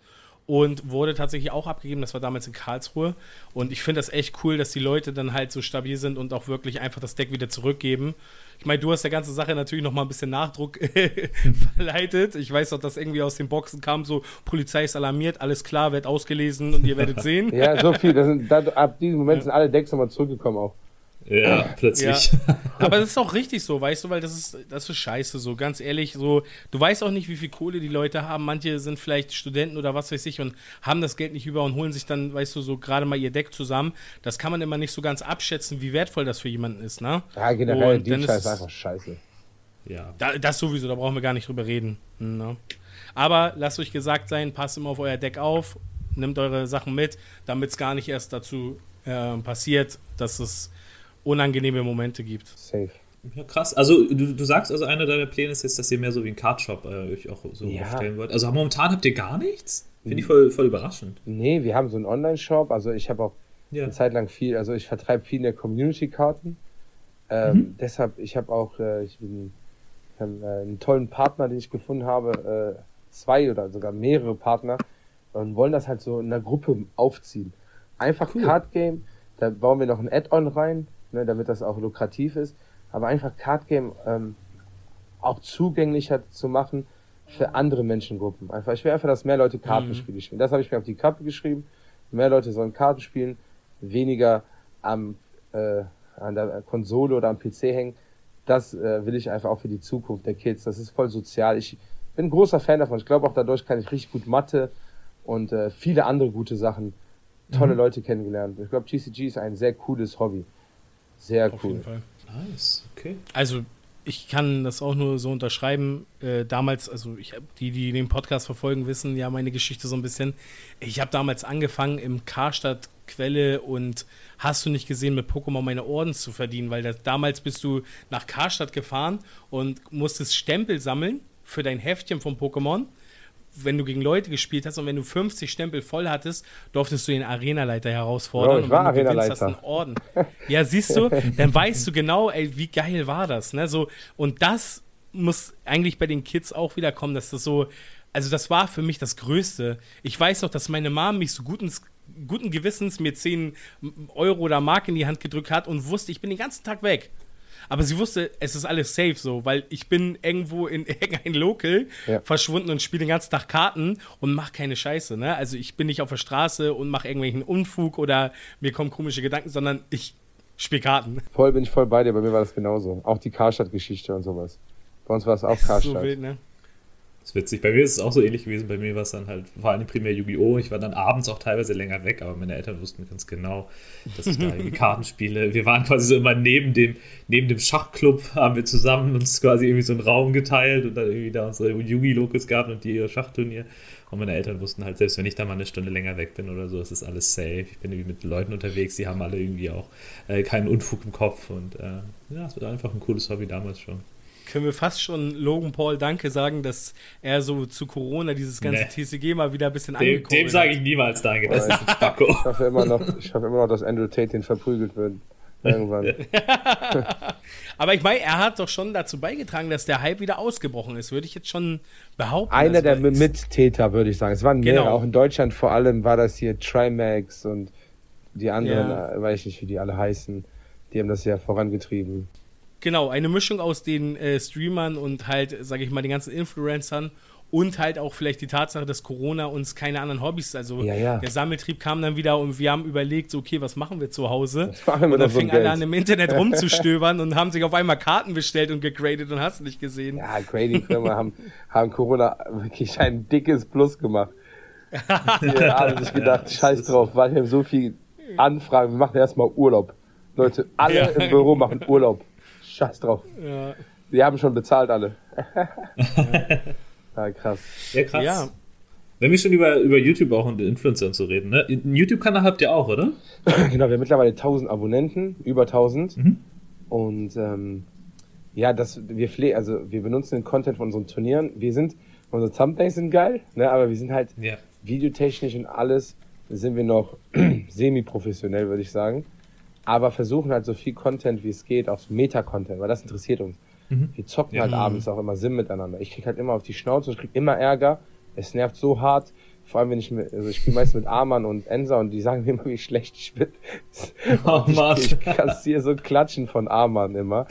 Und wurde tatsächlich auch abgegeben. Das war damals in Karlsruhe. Und ich finde das echt cool, dass die Leute dann halt so stabil sind und auch wirklich einfach das Deck wieder zurückgeben. Ich meine, du hast der ganze Sache natürlich noch mal ein bisschen Nachdruck verleitet. Ich weiß doch, dass irgendwie aus den Boxen kam so, Polizei ist alarmiert, alles klar, wird ausgelesen und ihr werdet sehen. Ja, so viel. Das sind, ab diesem Moment sind alle Decks nochmal zurückgekommen auch. Ja, plötzlich. Ja. Aber das ist auch richtig so, weißt du, weil das ist, das ist scheiße so, ganz ehrlich, so, du weißt auch nicht, wie viel Kohle die Leute haben. Manche sind vielleicht Studenten oder was weiß ich und haben das Geld nicht über und holen sich dann, weißt du, so gerade mal ihr Deck zusammen. Das kann man immer nicht so ganz abschätzen, wie wertvoll das für jemanden ist, ne? Ja, generell, Und die Scheiß ist- einfach scheiße. Ja. Da, das sowieso, da brauchen wir gar nicht drüber reden. Ne? Aber lasst euch gesagt sein, passt immer auf euer Deck auf, nehmt eure Sachen mit, damit es gar nicht erst dazu äh, passiert, dass es unangenehme Momente gibt. Safe. Ja, krass. Also, du, du sagst also, einer deiner Pläne ist jetzt, dass ihr mehr so wie ein Cardshop äh, euch auch so Ja. aufstellen wollt. Also, momentan habt ihr gar nichts? Finde ich voll, voll überraschend. Nee, wir haben so einen Online-Shop. Also ich habe auch Ja. eine Zeit lang viel, also ich vertreibe viele Community-Karten. Ähm, Deshalb, ich habe auch, äh, ich bin ich hab, äh, einen tollen Partner, den ich gefunden habe, äh, zwei oder sogar mehrere Partner und wollen das halt so in einer Gruppe aufziehen. Einfach Cool. Card Game, da bauen wir noch ein Add-on rein, ne, damit das auch lukrativ ist. Aber einfach Card Game ähm, auch zugänglicher zu machen für andere Menschengruppen. Einfach, ich will einfach, dass mehr Leute Kartenspiele spielen. Das habe ich mir auf die Kappe geschrieben. Mehr Leute sollen Karten spielen, weniger am äh, an der Konsole oder am PC hängen. Das äh, will ich einfach auch für die Zukunft der Kids. Das ist voll sozial. Ich bin ein großer Fan davon. Ich glaube auch dadurch kann ich richtig gut Mathe und äh, viele andere gute Sachen, tolle Leute kennengelernt. Ich glaube, TCG ist ein sehr cooles Hobby. Sehr Auf cool. jeden Fall. Nice. Okay. Also, ich kann das auch nur so unterschreiben. Äh, damals, also ich hab, die, die den Podcast verfolgen, wissen ja meine Geschichte so ein bisschen. Ich habe damals angefangen im Karstadt Quelle und hast du nicht gesehen, mit Pokémon meine Orden zu verdienen, weil das, damals bist du nach Karstadt gefahren und musstest Stempel sammeln für dein Heftchen von Pokémon. Wenn du gegen Leute gespielt hast und wenn du 50 Stempel voll hattest, durftest du den Arenaleiter herausfordern. Ja, ich und war wenn du gewinnst, Arenaleiter. hast du einen Orden. Ja, siehst du, dann weißt du genau, ey, wie geil war das, ne? So, und das muss eigentlich bei den Kids auch wieder kommen, dass das so, also das war für mich das Größte. Ich weiß noch, dass meine Mom mich so guten, guten Gewissens mir 10 Euro oder Mark in die Hand gedrückt hat und wusste, ich bin den ganzen Tag weg. Aber sie wusste, es ist alles safe so, weil ich bin irgendwo in irgendein Local Ja. verschwunden und spiele den ganzen Tag Karten und mache keine Scheiße. Ne? Also ich bin nicht auf der Straße und mache irgendwelchen Unfug oder mir kommen komische Gedanken, sondern ich spiele Karten. Voll bin ich voll bei dir. Bei mir war das genauso. Auch die Karstadt-Geschichte und sowas. Bei uns war es auch ist Karstadt. so wild, ne? Das ist witzig. Bei mir ist es auch so ähnlich gewesen. Bei mir war es dann halt vor allem primär Yu-Gi-Oh! Ich war dann abends auch teilweise länger weg, aber meine Eltern wussten ganz genau, dass ich da irgendwie Karten spiele. Wir waren quasi so immer neben dem, neben dem Schachclub, haben wir zusammen uns quasi irgendwie so einen Raum geteilt und dann irgendwie da unsere Yu-Gi-Locals gehabt und die ihre Schachturnier. Und meine Eltern wussten halt, selbst wenn ich da mal eine Stunde länger weg bin oder so, ist das alles safe. Ich bin irgendwie mit Leuten unterwegs, die haben alle irgendwie auch äh, keinen Unfug im Kopf und äh, ja, es war einfach ein cooles Hobby damals schon. Können wir fast schon Logan Paul Danke sagen, dass er so zu Corona dieses ganze Nee. TCG mal wieder ein bisschen Dem, angekurbelt dem sage ich niemals Danke, das ist Spacko. Ich hoffe immer noch, ich hoffe immer noch, dass Andrew Tate den verprügelt wird. Irgendwann. Aber ich meine, er hat doch schon dazu beigetragen, dass der Hype wieder ausgebrochen ist, würde ich jetzt schon behaupten. Einer Also, der Mittäter, würde ich sagen. Es waren mehrere. Genau. Auch in Deutschland vor allem war das hier Trimax und die anderen, Ja. äh, weiß ich nicht, wie die alle heißen. Die haben das ja vorangetrieben. Genau, eine Mischung aus den äh, Streamern und halt, sage ich mal, den ganzen Influencern und halt auch vielleicht die Tatsache, dass Corona uns keine anderen Hobbys, also Ja, ja. der Sammeltrieb kam dann wieder und wir haben überlegt, so, okay, was machen wir zu Hause? Wir und dann fingen alle Geld? an im Internet rumzustöbern und haben sich auf einmal Karten bestellt und gegradet und hast du nicht gesehen. Ja, Grading-Firma haben, haben Corona wirklich ein dickes Plus gemacht. Die haben sich gedacht, scheiß drauf, weil wir haben so viel Anfragen, wir machen erstmal Urlaub. Leute, alle Ja. im Büro machen Urlaub. Scheiß drauf. Ja. Die haben schon bezahlt alle. ja, krass. Ja, krass. Ja. Wenn wir schon über, über YouTube auch und Influencer und so reden, ne? Einen YouTube-Kanal habt ihr auch, oder? Genau, wir haben mittlerweile 1000 Abonnenten, über 1000. Mhm. Und ähm, ja, das, wir pflegen, also wir benutzen den Content von unseren Turnieren. Wir sind, unsere Thumbnails sind geil, ne, aber wir sind halt Ja. videotechnisch und alles sind wir noch semi-professionell, würde ich sagen. Aber versuchen halt so viel Content, wie es geht, aufs Meta-Content, weil das interessiert uns. Mhm. Wir zocken Ja. halt abends auch immer Sim miteinander. Ich krieg halt immer auf die Schnauze, ich krieg immer Ärger. Es nervt so hart. Vor allem, wenn ich mit, also ich spiele meist mit Arman und Ensa und die sagen mir immer, wie schlecht ich bin. Oh, Mann. ich, ich kassiere so Klatschen von Arman immer.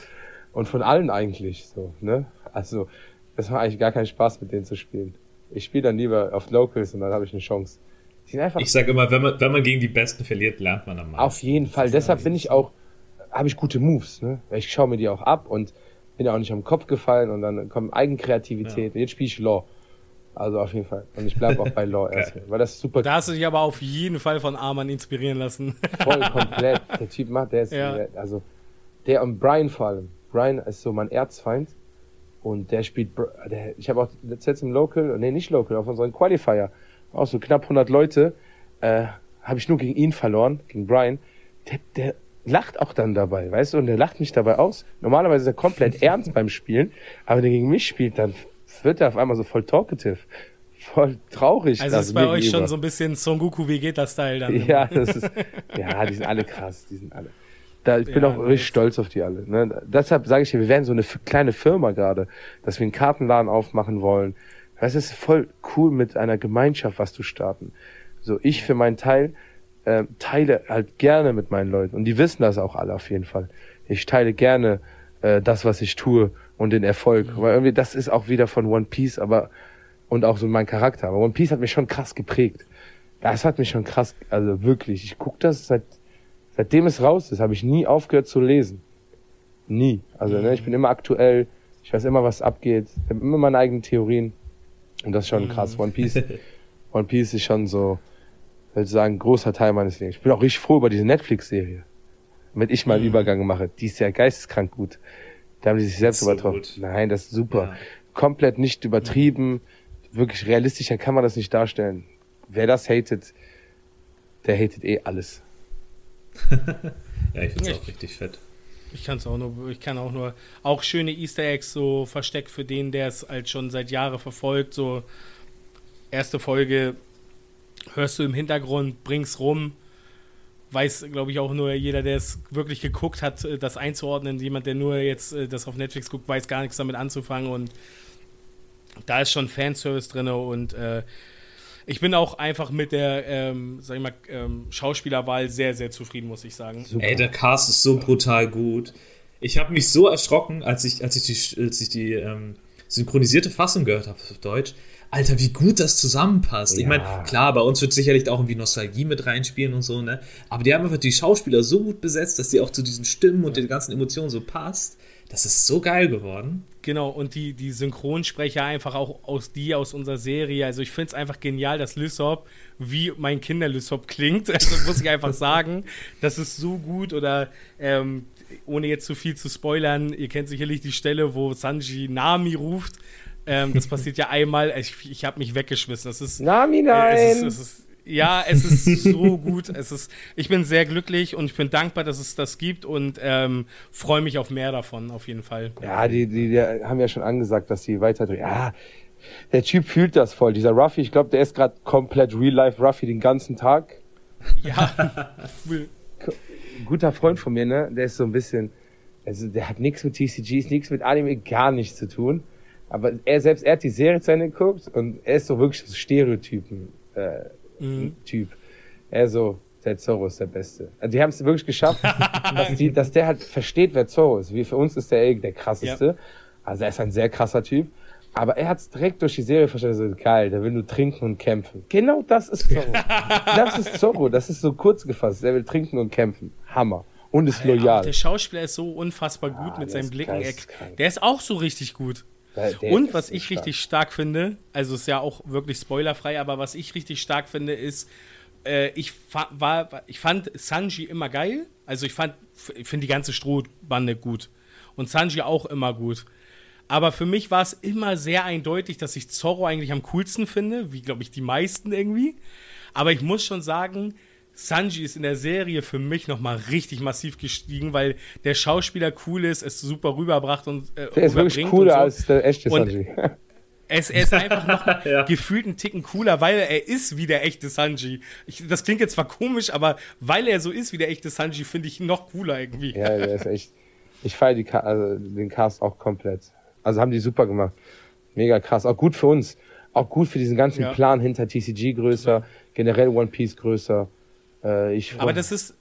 Und von allen eigentlich so, ne? Also, das macht eigentlich gar keinen Spaß, mit denen zu spielen. Ich spiele dann lieber auf Locals und dann habe ich eine Chance. Die sind einfach Ich sag immer, wenn man, wenn man gegen die Besten verliert, lernt man am meisten. auf jeden Fall. Deshalb bin ich auch, habe ich gute Moves, ne? Weil Ich schaue mir die auch ab und bin ja auch nicht am Kopf gefallen und dann kommt Eigenkreativität. Jetzt spiele ich Law. Also auf jeden Fall. Und ich bleibe auch bei Law erstmal. Weil das ist super Da hast du dich aber auf jeden Fall von Arman inspirieren lassen. voll komplett. Der Typ macht, der ist, Ja. der, also, der und Brian vor allem. Brian ist so mein Erzfeind. Und der spielt, der, ich habe auch letztens im Local, nee, nicht Local, auf unseren Qualifier, auch so knapp 100 Leute, äh, habe ich nur gegen ihn verloren, gegen Brian. Der, der lacht auch dann dabei, weißt du, und der lacht mich dabei aus. Normalerweise ist er komplett ernst beim Spielen, aber wenn er gegen mich spielt, dann wird er auf einmal so voll talkative, voll traurig. Also das ist bei euch gegenüber. schon so ein bisschen Son Goku Vegeta-Style dann. Ja, das ist, ja, die sind alle krass, die sind alle. Da, ich bin Ja, auch richtig stolz auf die alle. Ne? Deshalb sage ich dir, wir werden so eine kleine Firma gerade, dass wir einen Kartenladen aufmachen wollen. Es ist voll cool mit einer Gemeinschaft, was zu starten. So, ich für meinen Teil äh, teile halt gerne mit meinen Leuten. Und die wissen das auch alle auf jeden Fall. Ich teile gerne äh, das, was ich tue und den Erfolg. Weil irgendwie, das ist auch wieder von One Piece, aber und auch so mein Charakter. Aber One Piece hat mich schon krass geprägt. Das hat mich schon krass, also wirklich. Ich guck das seit seitdem es raus ist, habe ich nie aufgehört zu lesen. Nie. Also ne, ich bin immer aktuell. Ich weiß immer, was abgeht. Ich habe immer meine eigenen Theorien. Und das ist schon krass. One Piece, One Piece ist schon so, ich würde sagen, ein großer Teil meines Lebens. Ich bin auch richtig froh über diese Netflix-Serie. Damit ich mal einen Übergang mache. Die ist ja geisteskrank gut. Da haben die sich selbst So übertroffen. gut. Nein, das ist super. Ja. Komplett nicht übertrieben. Wirklich realistischer kann man das nicht darstellen. Wer das hatet, der hatet eh alles. Ja, ich find's Ja, auch richtig fett. Ich kann es auch nur, ich kann auch nur, auch schöne Easter Eggs so versteckt für den, der es halt schon seit Jahren verfolgt. So erste Folge hörst du im Hintergrund, bring's rum. Weiß, glaube ich, auch nur jeder, der es wirklich geguckt hat, äh, das einzuordnen. Jemand, der nur jetzt äh, das auf Netflix guckt, weiß gar nichts damit anzufangen. Und da ist schon Fanservice drin und äh, ich bin auch einfach mit der, ähm, sag ich mal, ähm, Schauspielerwahl sehr, sehr zufrieden, muss ich sagen. Super. Ey, der Cast ist so brutal gut. Ich habe mich so erschrocken, als ich, als ich die, als ich die ähm, synchronisierte Fassung gehört habe auf Deutsch. Alter, wie gut das zusammenpasst. Ich Ja. meine, klar, bei uns wird sicherlich auch irgendwie Nostalgie mit reinspielen und so, ne? Aber die haben einfach die Schauspieler so gut besetzt, dass die auch zu diesen Stimmen und den ganzen Emotionen so passt. Das ist so geil geworden. Genau, und die, die Synchronsprecher einfach auch aus die aus unserer Serie. Also ich finde es einfach genial, dass Lysop wie mein Kinder Lysop klingt. Also muss ich einfach sagen, das ist so gut. Oder ähm, ohne jetzt zu viel zu spoilern, ihr kennt sicherlich die Stelle, wo Sanji Nami ruft. Ähm, das passiert ja einmal. Ich, ich habe mich weggeschmissen. Das ist Nami, äh, nein! Es ist, es ist, ja, es ist so gut. Es ist, ich bin sehr glücklich und ich bin dankbar, dass es das gibt und ähm, freue mich auf mehr davon, auf jeden Fall. Ja, die, die, die haben ja schon angesagt, dass sie weiterdrehen. Ja, der Typ fühlt das voll. Dieser Ruffy, ich glaube, der ist gerade komplett Real-Life Ruffy den ganzen Tag. Ja, Ein guter Freund von mir, ne? Der ist so ein bisschen, also der hat nichts mit TCGs, nichts mit Anime, gar nichts zu tun. Aber er selbst, er hat die Serie zu Ende geguckt und er ist so wirklich Stereotypen äh, Typ. Er so, der Zorro ist der Beste. Also die haben es wirklich geschafft, dass, die, dass der halt versteht, wer Zorro ist. Wie für uns ist der eh der krasseste. Also er ist ein sehr krasser Typ. Aber er hat es direkt durch die Serie verstanden. So, geil, der will nur trinken und kämpfen. Genau das ist Zorro. das ist Zorro. Das ist so kurz gefasst. Der will trinken und kämpfen. Hammer. Und ist Aber loyal. der Schauspieler ist so unfassbar gut Ah, mit seinen ist Blicken. Er, geisteskrank. der ist auch so richtig gut. Und was ich stark. richtig stark finde, also ist ja auch wirklich spoilerfrei, aber was ich richtig stark finde, ist, äh, ich, fa war, ich fand Sanji immer geil. Also ich fand, ich finde die ganze Strohbande gut. Und Sanji auch immer gut. Aber für mich war es immer sehr eindeutig, dass ich Zorro eigentlich am coolsten finde, wie glaube ich die meisten irgendwie. Aber ich muss schon sagen, Sanji ist in der Serie für mich nochmal richtig massiv gestiegen, weil der Schauspieler cool ist, es super rüberbracht und äh, Der ist wirklich rüberbringt cooler und so. als der echte Und- Sanji. Es, er ist einfach noch Ja. gefühlt einen Ticken cooler, weil er ist wie der echte Sanji. Ich, das klingt jetzt zwar komisch, aber weil er so ist wie der echte Sanji, finde ich ihn noch cooler irgendwie. Ja, der ist echt. Ich feiere also den Cast auch komplett. Also haben die super gemacht. Mega krass. Auch gut für uns. auch gut für diesen ganzen Ja. Plan hinter TCG größer, generell One Piece größer. Äh, ich Aber das ist,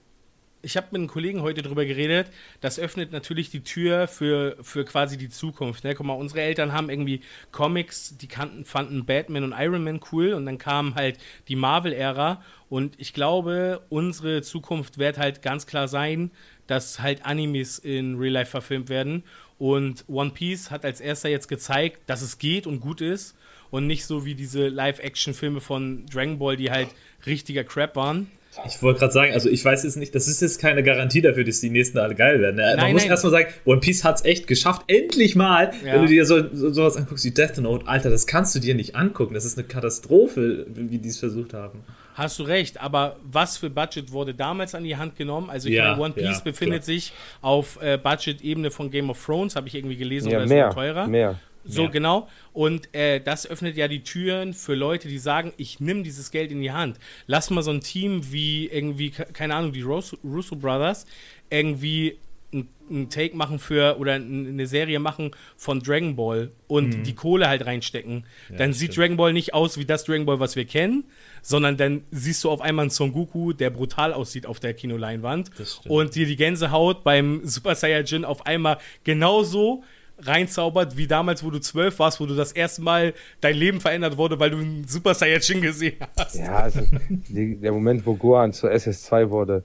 ich habe mit einem Kollegen heute drüber geredet, das öffnet natürlich die Tür für, für quasi die Zukunft. Ne? Guck mal, unsere Eltern haben irgendwie Comics, die kannten, fanden Batman und Iron Man cool und dann kam halt die Marvel-Ära und ich glaube, unsere Zukunft wird halt ganz klar sein, dass halt Animes in Real Life verfilmt werden und One Piece hat als erster jetzt gezeigt, dass es geht und gut ist und nicht so wie diese Live-Action-Filme von Dragon Ball, die halt richtiger Crap waren. Ich wollte gerade sagen, also ich weiß jetzt nicht, das ist jetzt keine Garantie dafür, dass die nächsten alle geil werden. Ne? Man Nein, muss nein. erstmal sagen, One Piece hat es echt geschafft. Endlich mal, Ja. wenn du dir so, so, sowas anguckst wie Death Note, Alter, das kannst du dir nicht angucken. Das ist eine Katastrophe, wie die es versucht haben. Hast du recht, aber was für Budget wurde damals an die Hand genommen? Also ich Ja, meine, One Piece ja, befindet klar. sich auf äh, Budget-Ebene von Game of Thrones, habe ich irgendwie gelesen, ja, oder mehr, ist noch teurer? mehr. So, Mehr. genau. Und äh, das öffnet ja die Türen für Leute, die sagen, ich nehme dieses Geld in die Hand. Lass mal so ein Team wie irgendwie, ke- keine Ahnung, die Russo, Russo Brothers, irgendwie ein- Take machen für oder eine Serie machen von Dragon Ball und die Kohle halt reinstecken. dann sieht stimmt. Dragon Ball nicht aus wie das Dragon Ball, was wir kennen, sondern dann siehst du auf einmal einen Son Goku, der brutal aussieht auf der Kinoleinwand und dir die Gänsehaut beim Super Saiyajin auf einmal genauso reinzaubert wie damals, wo du zwölf warst, wo du das erste Mal dein Leben verändert wurde, weil du einen Super Saiyajin gesehen hast. Ja, also die, der Moment, wo Gohan zur SS2 wurde,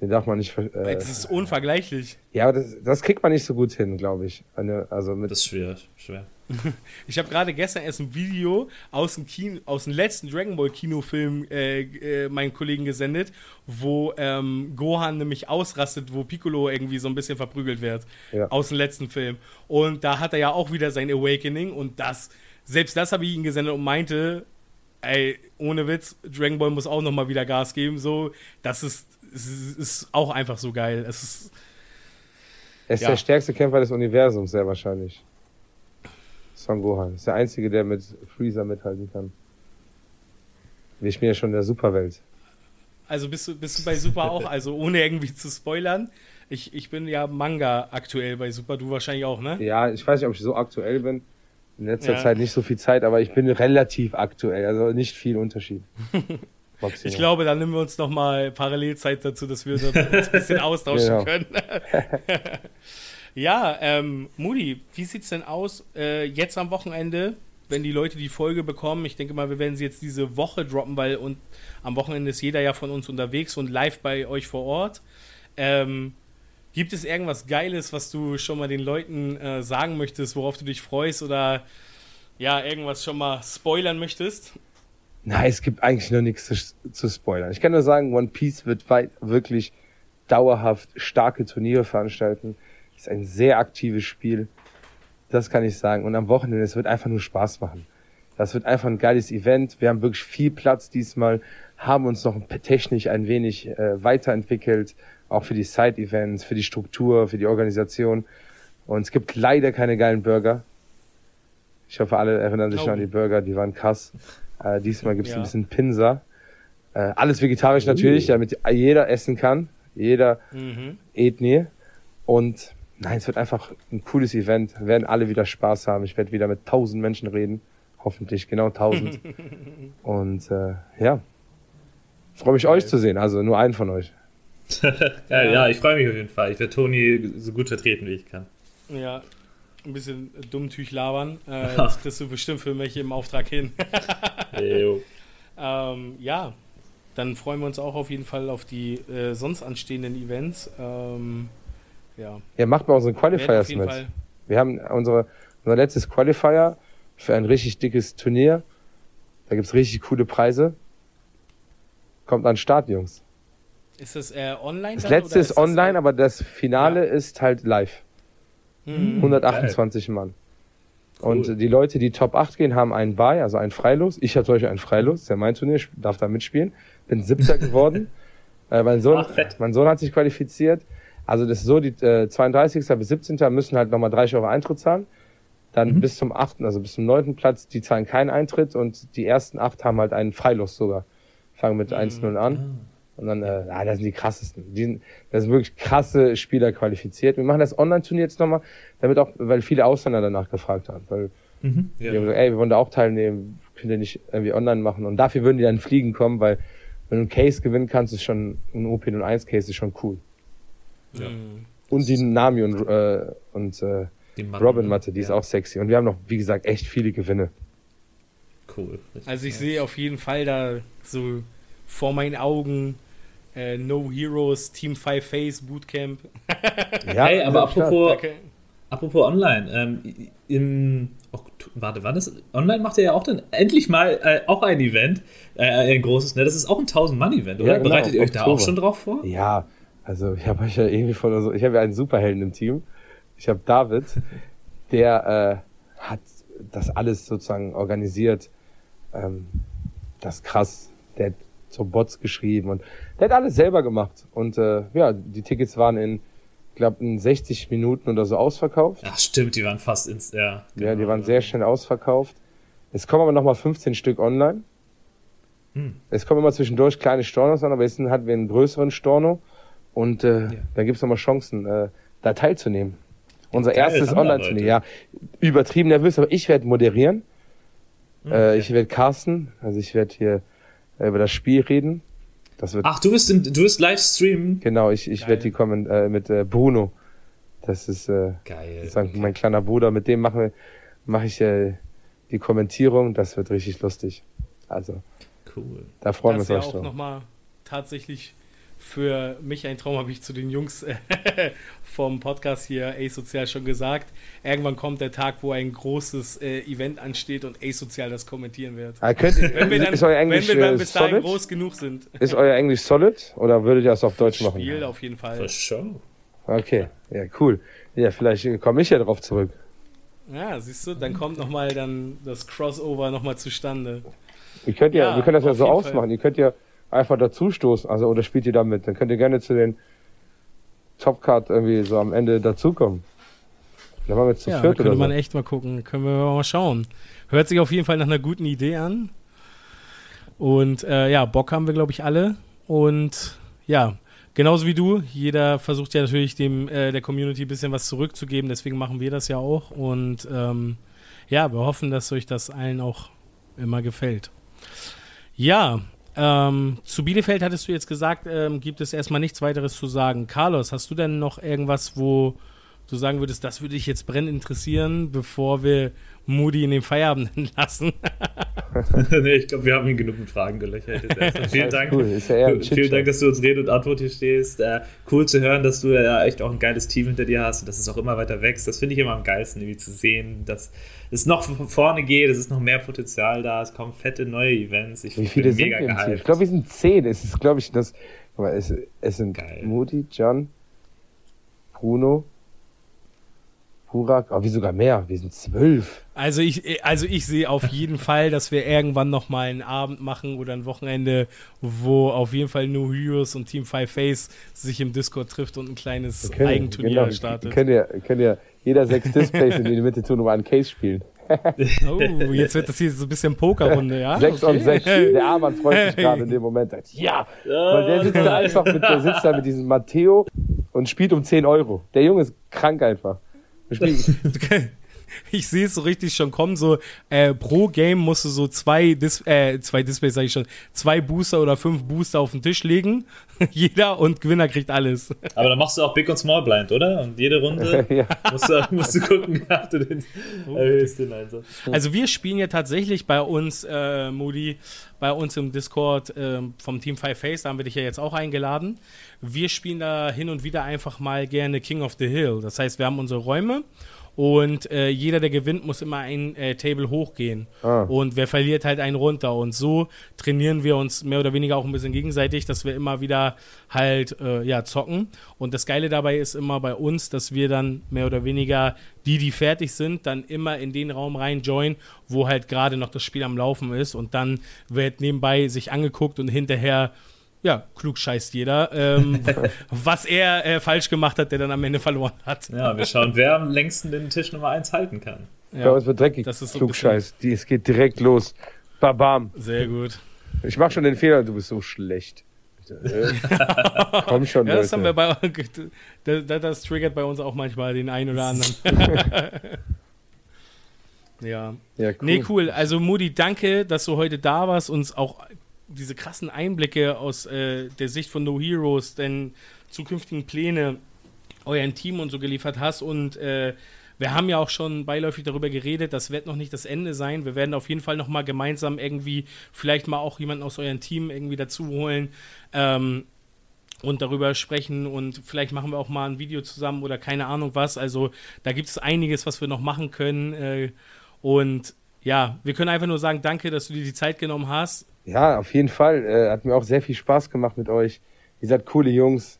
den darf man nicht. ver- Äh, Das ist unvergleichlich. ja, aber das, das kriegt man nicht so gut hin, glaube ich. Eine, also mit, Das ist schwer, schwer. Ich habe gerade gestern erst ein Video aus dem, Kino, aus dem letzten Dragon Ball Kinofilm äh, äh, meinen Kollegen gesendet, wo ähm, Gohan nämlich ausrastet, wo Piccolo irgendwie so ein bisschen verprügelt wird. Ja. Aus dem letzten Film. Und da hat er ja auch wieder sein Awakening und das, selbst das habe ich ihm gesendet und meinte, ey, ohne Witz, Dragon Ball muss auch nochmal wieder Gas geben. So, das ist, ist, ist auch einfach so geil. Es ist, er ist ja. der stärkste Kämpfer des Universums, sehr wahrscheinlich. Son Gohan. Ist der einzige, der mit Freezer mithalten kann. Wir spielen ja schon in der Superwelt. Also bist du, bist du bei Super auch, also ohne irgendwie zu spoilern. Ich, ich bin ja Manga aktuell bei Super, du wahrscheinlich auch, ne? Ja, ich weiß nicht, ob ich so aktuell bin. In letzter Ja. Zeit nicht so viel Zeit, aber ich bin relativ aktuell. Also nicht viel Unterschied. Maximum. Ich glaube, dann nehmen wir uns noch mal Parallelzeit dazu, dass wir uns ein bisschen austauschen Genau. können. ja, ähm, Moody, wie sieht's denn aus äh, jetzt am Wochenende, wenn die Leute die Folge bekommen? Ich denke mal, wir werden sie jetzt diese Woche droppen, weil und am Wochenende ist jeder ja von uns unterwegs und live bei euch vor Ort. Ähm, gibt es irgendwas Geiles, was du schon mal den Leuten äh, sagen möchtest, worauf du dich freust oder ja, irgendwas schon mal spoilern möchtest? Nein, es gibt eigentlich noch nichts zu, zu spoilern. Ich kann nur sagen, One Piece wird weit, wirklich dauerhaft starke Turniere veranstalten. Ist ein sehr aktives Spiel. Das kann ich sagen. Und am Wochenende, es wird einfach nur Spaß machen. Das wird einfach ein geiles Event. Wir haben wirklich viel Platz diesmal, haben uns noch technisch ein wenig äh, weiterentwickelt, auch für die Side-Events, für die Struktur, für die Organisation. Und es gibt leider keine geilen Burger. Ich hoffe, alle erinnern sich Oh. noch an die Burger, die waren krass. Äh, diesmal gibt es Ja. ein bisschen Pinsa. Äh, alles vegetarisch natürlich, damit jeder essen kann. Jeder Mhm. Ethnie. Und nein, es wird einfach ein cooles Event. Wir werden alle wieder Spaß haben. Ich werde wieder mit tausend Menschen reden. Hoffentlich genau tausend. Und äh, ja, freue mich euch zu sehen. Also nur einen von euch. Geil, ja, ich freue mich auf jeden Fall. Ich werde Toni so gut vertreten, wie ich kann. Ja, ein bisschen dummtüch labern. Äh, das kriegst du bestimmt für mich im Auftrag hin. Ähm, ja, dann freuen wir uns auch auf jeden Fall auf die äh, sonst anstehenden Events. Ähm, ja, Ja, macht bei unseren Qualifiers mit. Fall. Wir haben unsere, unser letztes Qualifier für ein richtig dickes Turnier. Da gibt's richtig coole Preise. Kommt an den Start, Jungs. Ist das äh, online? Das dann, letzte oder ist das, online, aber das Finale ist halt live. Mhm. 128 Mann. Und die Leute, die Top 8 gehen, haben einen Buy, also einen Freilos. Ich habe zum Beispiel einen Freilos, das ist ja mein Turnier, ich darf da mitspielen. Bin Siebter geworden. äh, mein, Sohn, Ach, mein Sohn hat sich qualifiziert. Also das ist so, die äh, 32. bis 17. müssen halt nochmal 30 Euro Eintritt zahlen. Dann bis zum 8., also bis zum 9. Platz, die zahlen keinen Eintritt und die ersten 8 haben halt einen Freilos sogar. Fangen mit 1-0 an. Und dann, äh, ah, das sind die krassesten. Die, sind- da sind wirklich krasse Spieler qualifiziert. Wir machen das Online-Turnier jetzt nochmal, damit auch, weil viele Ausländer danach gefragt haben. Weil Ja. die haben gesagt, ey, wir wollen da auch teilnehmen. könnt ihr nicht irgendwie online machen. Und dafür würden die dann fliegen kommen, weil wenn du einen Case gewinnen kannst, ist schon ein OP01 Case ist schon cool. Ja. Und die Nami und, äh, und äh, Die Matten, Robin Matte, die ist ja. auch sexy. Und wir haben noch, wie gesagt, echt viele Gewinne. Cool. Also ich sehe auf jeden Fall da so vor meinen Augen äh, No Heroes, Team Five Face, Bootcamp. Ja, Hey, aber apropos, Okay. apropos online, ähm, im Oktober, warte, wann ist online macht er ja auch dann endlich mal äh, auch ein Event, äh, ein großes, ne? Das ist auch ein 1000-Mann-Event, oder? Ja, genau, Bereitet ihr euch da auch Oktober. schon drauf vor? Ja, also ich habe euch ja irgendwie von, also ich habe ja einen Superhelden im Team. Ich habe David, der äh, hat das alles sozusagen organisiert. Ähm, das krass. Der hat so Bots geschrieben und der hat alles selber gemacht. Und äh, ja, die Tickets waren in, glaube, in 60 Minuten oder so ausverkauft. Ach stimmt, die waren fast ins, ja. Ja, die genau. waren sehr schnell ausverkauft. Es kommen aber nochmal 15 Stück online. Hm. Es kommen immer zwischendurch kleine Stornos an, aber jetzt hatten wir einen größeren Storno. Und äh, Ja. da gibt es nochmal Chancen, äh, da teilzunehmen. Unser Geil, erstes Online-Turnier. Ja, übertrieben nervös, aber ich werde moderieren. Hm, Äh, ich werde casten, also ich werde hier äh, über das Spiel reden. Das wird Ach, du wirst, in, du wirst live streamen? genau, ich, ich werde die kommen äh, mit äh, Bruno. Das ist äh, Geil. sozusagen mein kleiner Bruder, mit dem mache mache ich äh, die Kommentierung. Das wird richtig lustig. Also, Cool. da freuen das wir uns ja auch drauf. nochmal tatsächlich für mich ein Traum, habe ich zu den Jungs äh, vom Podcast hier A-Sozial schon gesagt. Irgendwann kommt der Tag, wo ein großes äh, Event ansteht und A-Sozial das kommentieren wird. Ah, könnt, Wenn wir dann, ist euer wenn Englisch wir dann äh, bis dahin solid? groß genug sind. Ist euer Englisch solid oder würdet ihr das auf Deutsch machen? Spiel auf jeden Fall. For sure. Okay, ja, cool. Ja, vielleicht äh, komme ich ja drauf zurück. Ja, siehst du, dann kommt nochmal dann das Crossover nochmal zustande. Ihr könnt ja, Ja, wir können das ja so ausmachen. Ihr könnt ja einfach dazustoßen, also oder spielt ihr damit? Dann könnt ihr gerne zu den Topcard irgendwie so am Ende dazukommen. Dann machen wir zu Ja, da viert könnte oder man so. echt mal gucken. Können wir mal schauen. Hört sich auf jeden Fall nach einer guten Idee an. Und äh, ja, Bock haben wir, glaube ich, alle. Und ja, genauso wie du, jeder versucht ja natürlich dem äh, der Community ein bisschen was zurückzugeben. Deswegen machen wir das ja auch. Und ähm, ja, wir hoffen, dass euch das allen auch immer gefällt. Ja, ähm, zu Bielefeld hattest du jetzt gesagt, ähm, gibt es erstmal nichts weiteres zu sagen. Carlos, hast du denn noch irgendwas, wo du sagen würdest, das würde dich jetzt brennend interessieren, bevor wir Moody in den Feierabend entlassen? nee, ich glaube, wir haben ihn genug mit Fragen gelöchert. Vielen Dank. cool. Ja Vielen. Dank, dass du uns Rede und Antwort hier stehst. Äh, cool zu hören, dass du ja echt auch ein geiles Team hinter dir hast und dass es auch immer weiter wächst. Das finde ich immer am geilsten, irgendwie zu sehen, dass es noch von vorne geht, es ist noch mehr Potenzial da, es kommen fette neue Events. Ich Wie bin viele sind mega gehypt. Ich glaube, wir sind zehn. Es ist, glaube ich, das. mal, Es, es sind Geil. Moody, John, Bruno, Burak, oh, wie sogar mehr. Wir sind zwölf. Also ich, also ich sehe auf jeden Fall, dass wir irgendwann noch mal einen Abend machen oder ein Wochenende, wo auf jeden Fall No Heroes und Team Five Face sich im Discord trifft und ein kleines können- Eigenturnier genau, startet. Können ja, können ja jeder sechs Displays in die Mitte tun, um einen Case spielen. Oh, jetzt wird das hier so ein bisschen Pokerrunde, ja? Sechs Okay. und sechs. Der Arman freut sich gerade in dem Moment. Sagt, ja! Weil der sitzt da einfach mit, der sitzt da mit diesem Matteo und spielt um 10 Euro. Der Junge ist krank einfach. Ich sehe es so richtig schon kommen, so äh, pro Game musst du so zwei, Dis äh, zwei Displays, sage ich schon, zwei Booster oder fünf Booster auf den Tisch legen, jeder und Gewinner kriegt alles. Aber dann machst du auch Big und Small Blind, oder? Und jede Runde ja. musst, du, musst du gucken, ob du den erhöhst, den Einsatz. Also wir spielen ja tatsächlich bei uns, äh, Moody, bei uns im Discord ähm, vom Team Five Face, da haben wir dich ja jetzt auch eingeladen. Wir spielen da hin und wieder einfach mal gerne King of the Hill. Das heißt, wir haben unsere Räume und äh, jeder, der gewinnt, muss immer ein äh, Table hochgehen. Ah. Und wer verliert, halt einen runter. Und so trainieren wir uns mehr oder weniger auch ein bisschen gegenseitig, dass wir immer wieder halt äh, ja, zocken. Und das Geile dabei ist immer bei uns, dass wir dann mehr oder weniger die, die fertig sind, dann immer in den Raum rein joinen, wo halt gerade noch das Spiel am Laufen ist. Und dann wird nebenbei sich angeguckt und hinterher ja, klug scheißt jeder, ähm, was er äh, falsch gemacht hat, der dann am Ende verloren hat. Ja, wir schauen, wer am längsten den Tisch Nummer 1 halten kann. Bei uns wird dreckig. Das ist so ein Klugscheiß. Die, es geht direkt los. Babam. Sehr gut. Ich mach schon den Fehler, du bist so schlecht. Komm schon, Ja, das haben wir bei das, das triggert bei uns auch manchmal den einen oder anderen. Ja. ja cool. Nee, cool. Also, Moody, danke, dass du heute da warst, uns auch diese krassen Einblicke aus äh, der Sicht von No Heroes, denn zukünftigen Pläne, euren Team und so geliefert hast. Und äh, wir haben ja auch schon beiläufig darüber geredet, das wird noch nicht das Ende sein. Wir werden auf jeden Fall noch mal gemeinsam irgendwie vielleicht mal auch jemanden aus eurem Team irgendwie dazu holen. Ähm, und darüber sprechen und vielleicht machen wir auch mal ein Video zusammen oder keine Ahnung was. Also da gibt es einiges, was wir noch machen können. Äh, und ja, wir können einfach nur sagen, danke, dass du dir die Zeit genommen hast. Ja, auf jeden Fall. Äh, hat mir auch sehr viel Spaß gemacht mit euch. Ihr seid coole Jungs.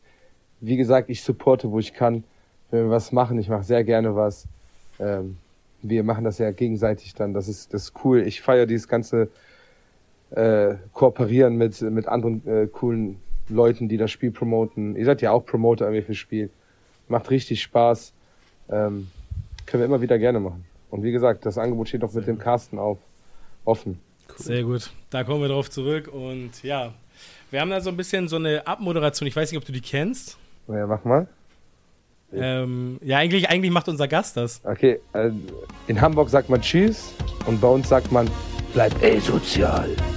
Wie gesagt, ich supporte, wo ich kann. Wenn wir was machen, ich mache sehr gerne was. Ähm, wir machen das ja gegenseitig dann. Das ist, das ist cool. Ich feiere dieses ganze äh, Kooperieren mit, mit anderen äh, coolen Leuten, die das Spiel promoten. Ihr seid ja auch Promoter irgendwie fürs Spiel. Macht richtig Spaß. Ähm, können wir immer wieder gerne machen. Und wie gesagt, das Angebot steht auch mit dem Carsten auf, offen. Cool. Sehr gut. Da kommen wir drauf zurück. Und ja, wir haben da so ein bisschen so eine Abmoderation. Ich weiß nicht, ob du die kennst. Ja, mach mal. Ähm, ja, eigentlich, eigentlich macht unser Gast das. Okay, äh, in Hamburg sagt man Tschüss und bei uns sagt man Bleib asozial. sozial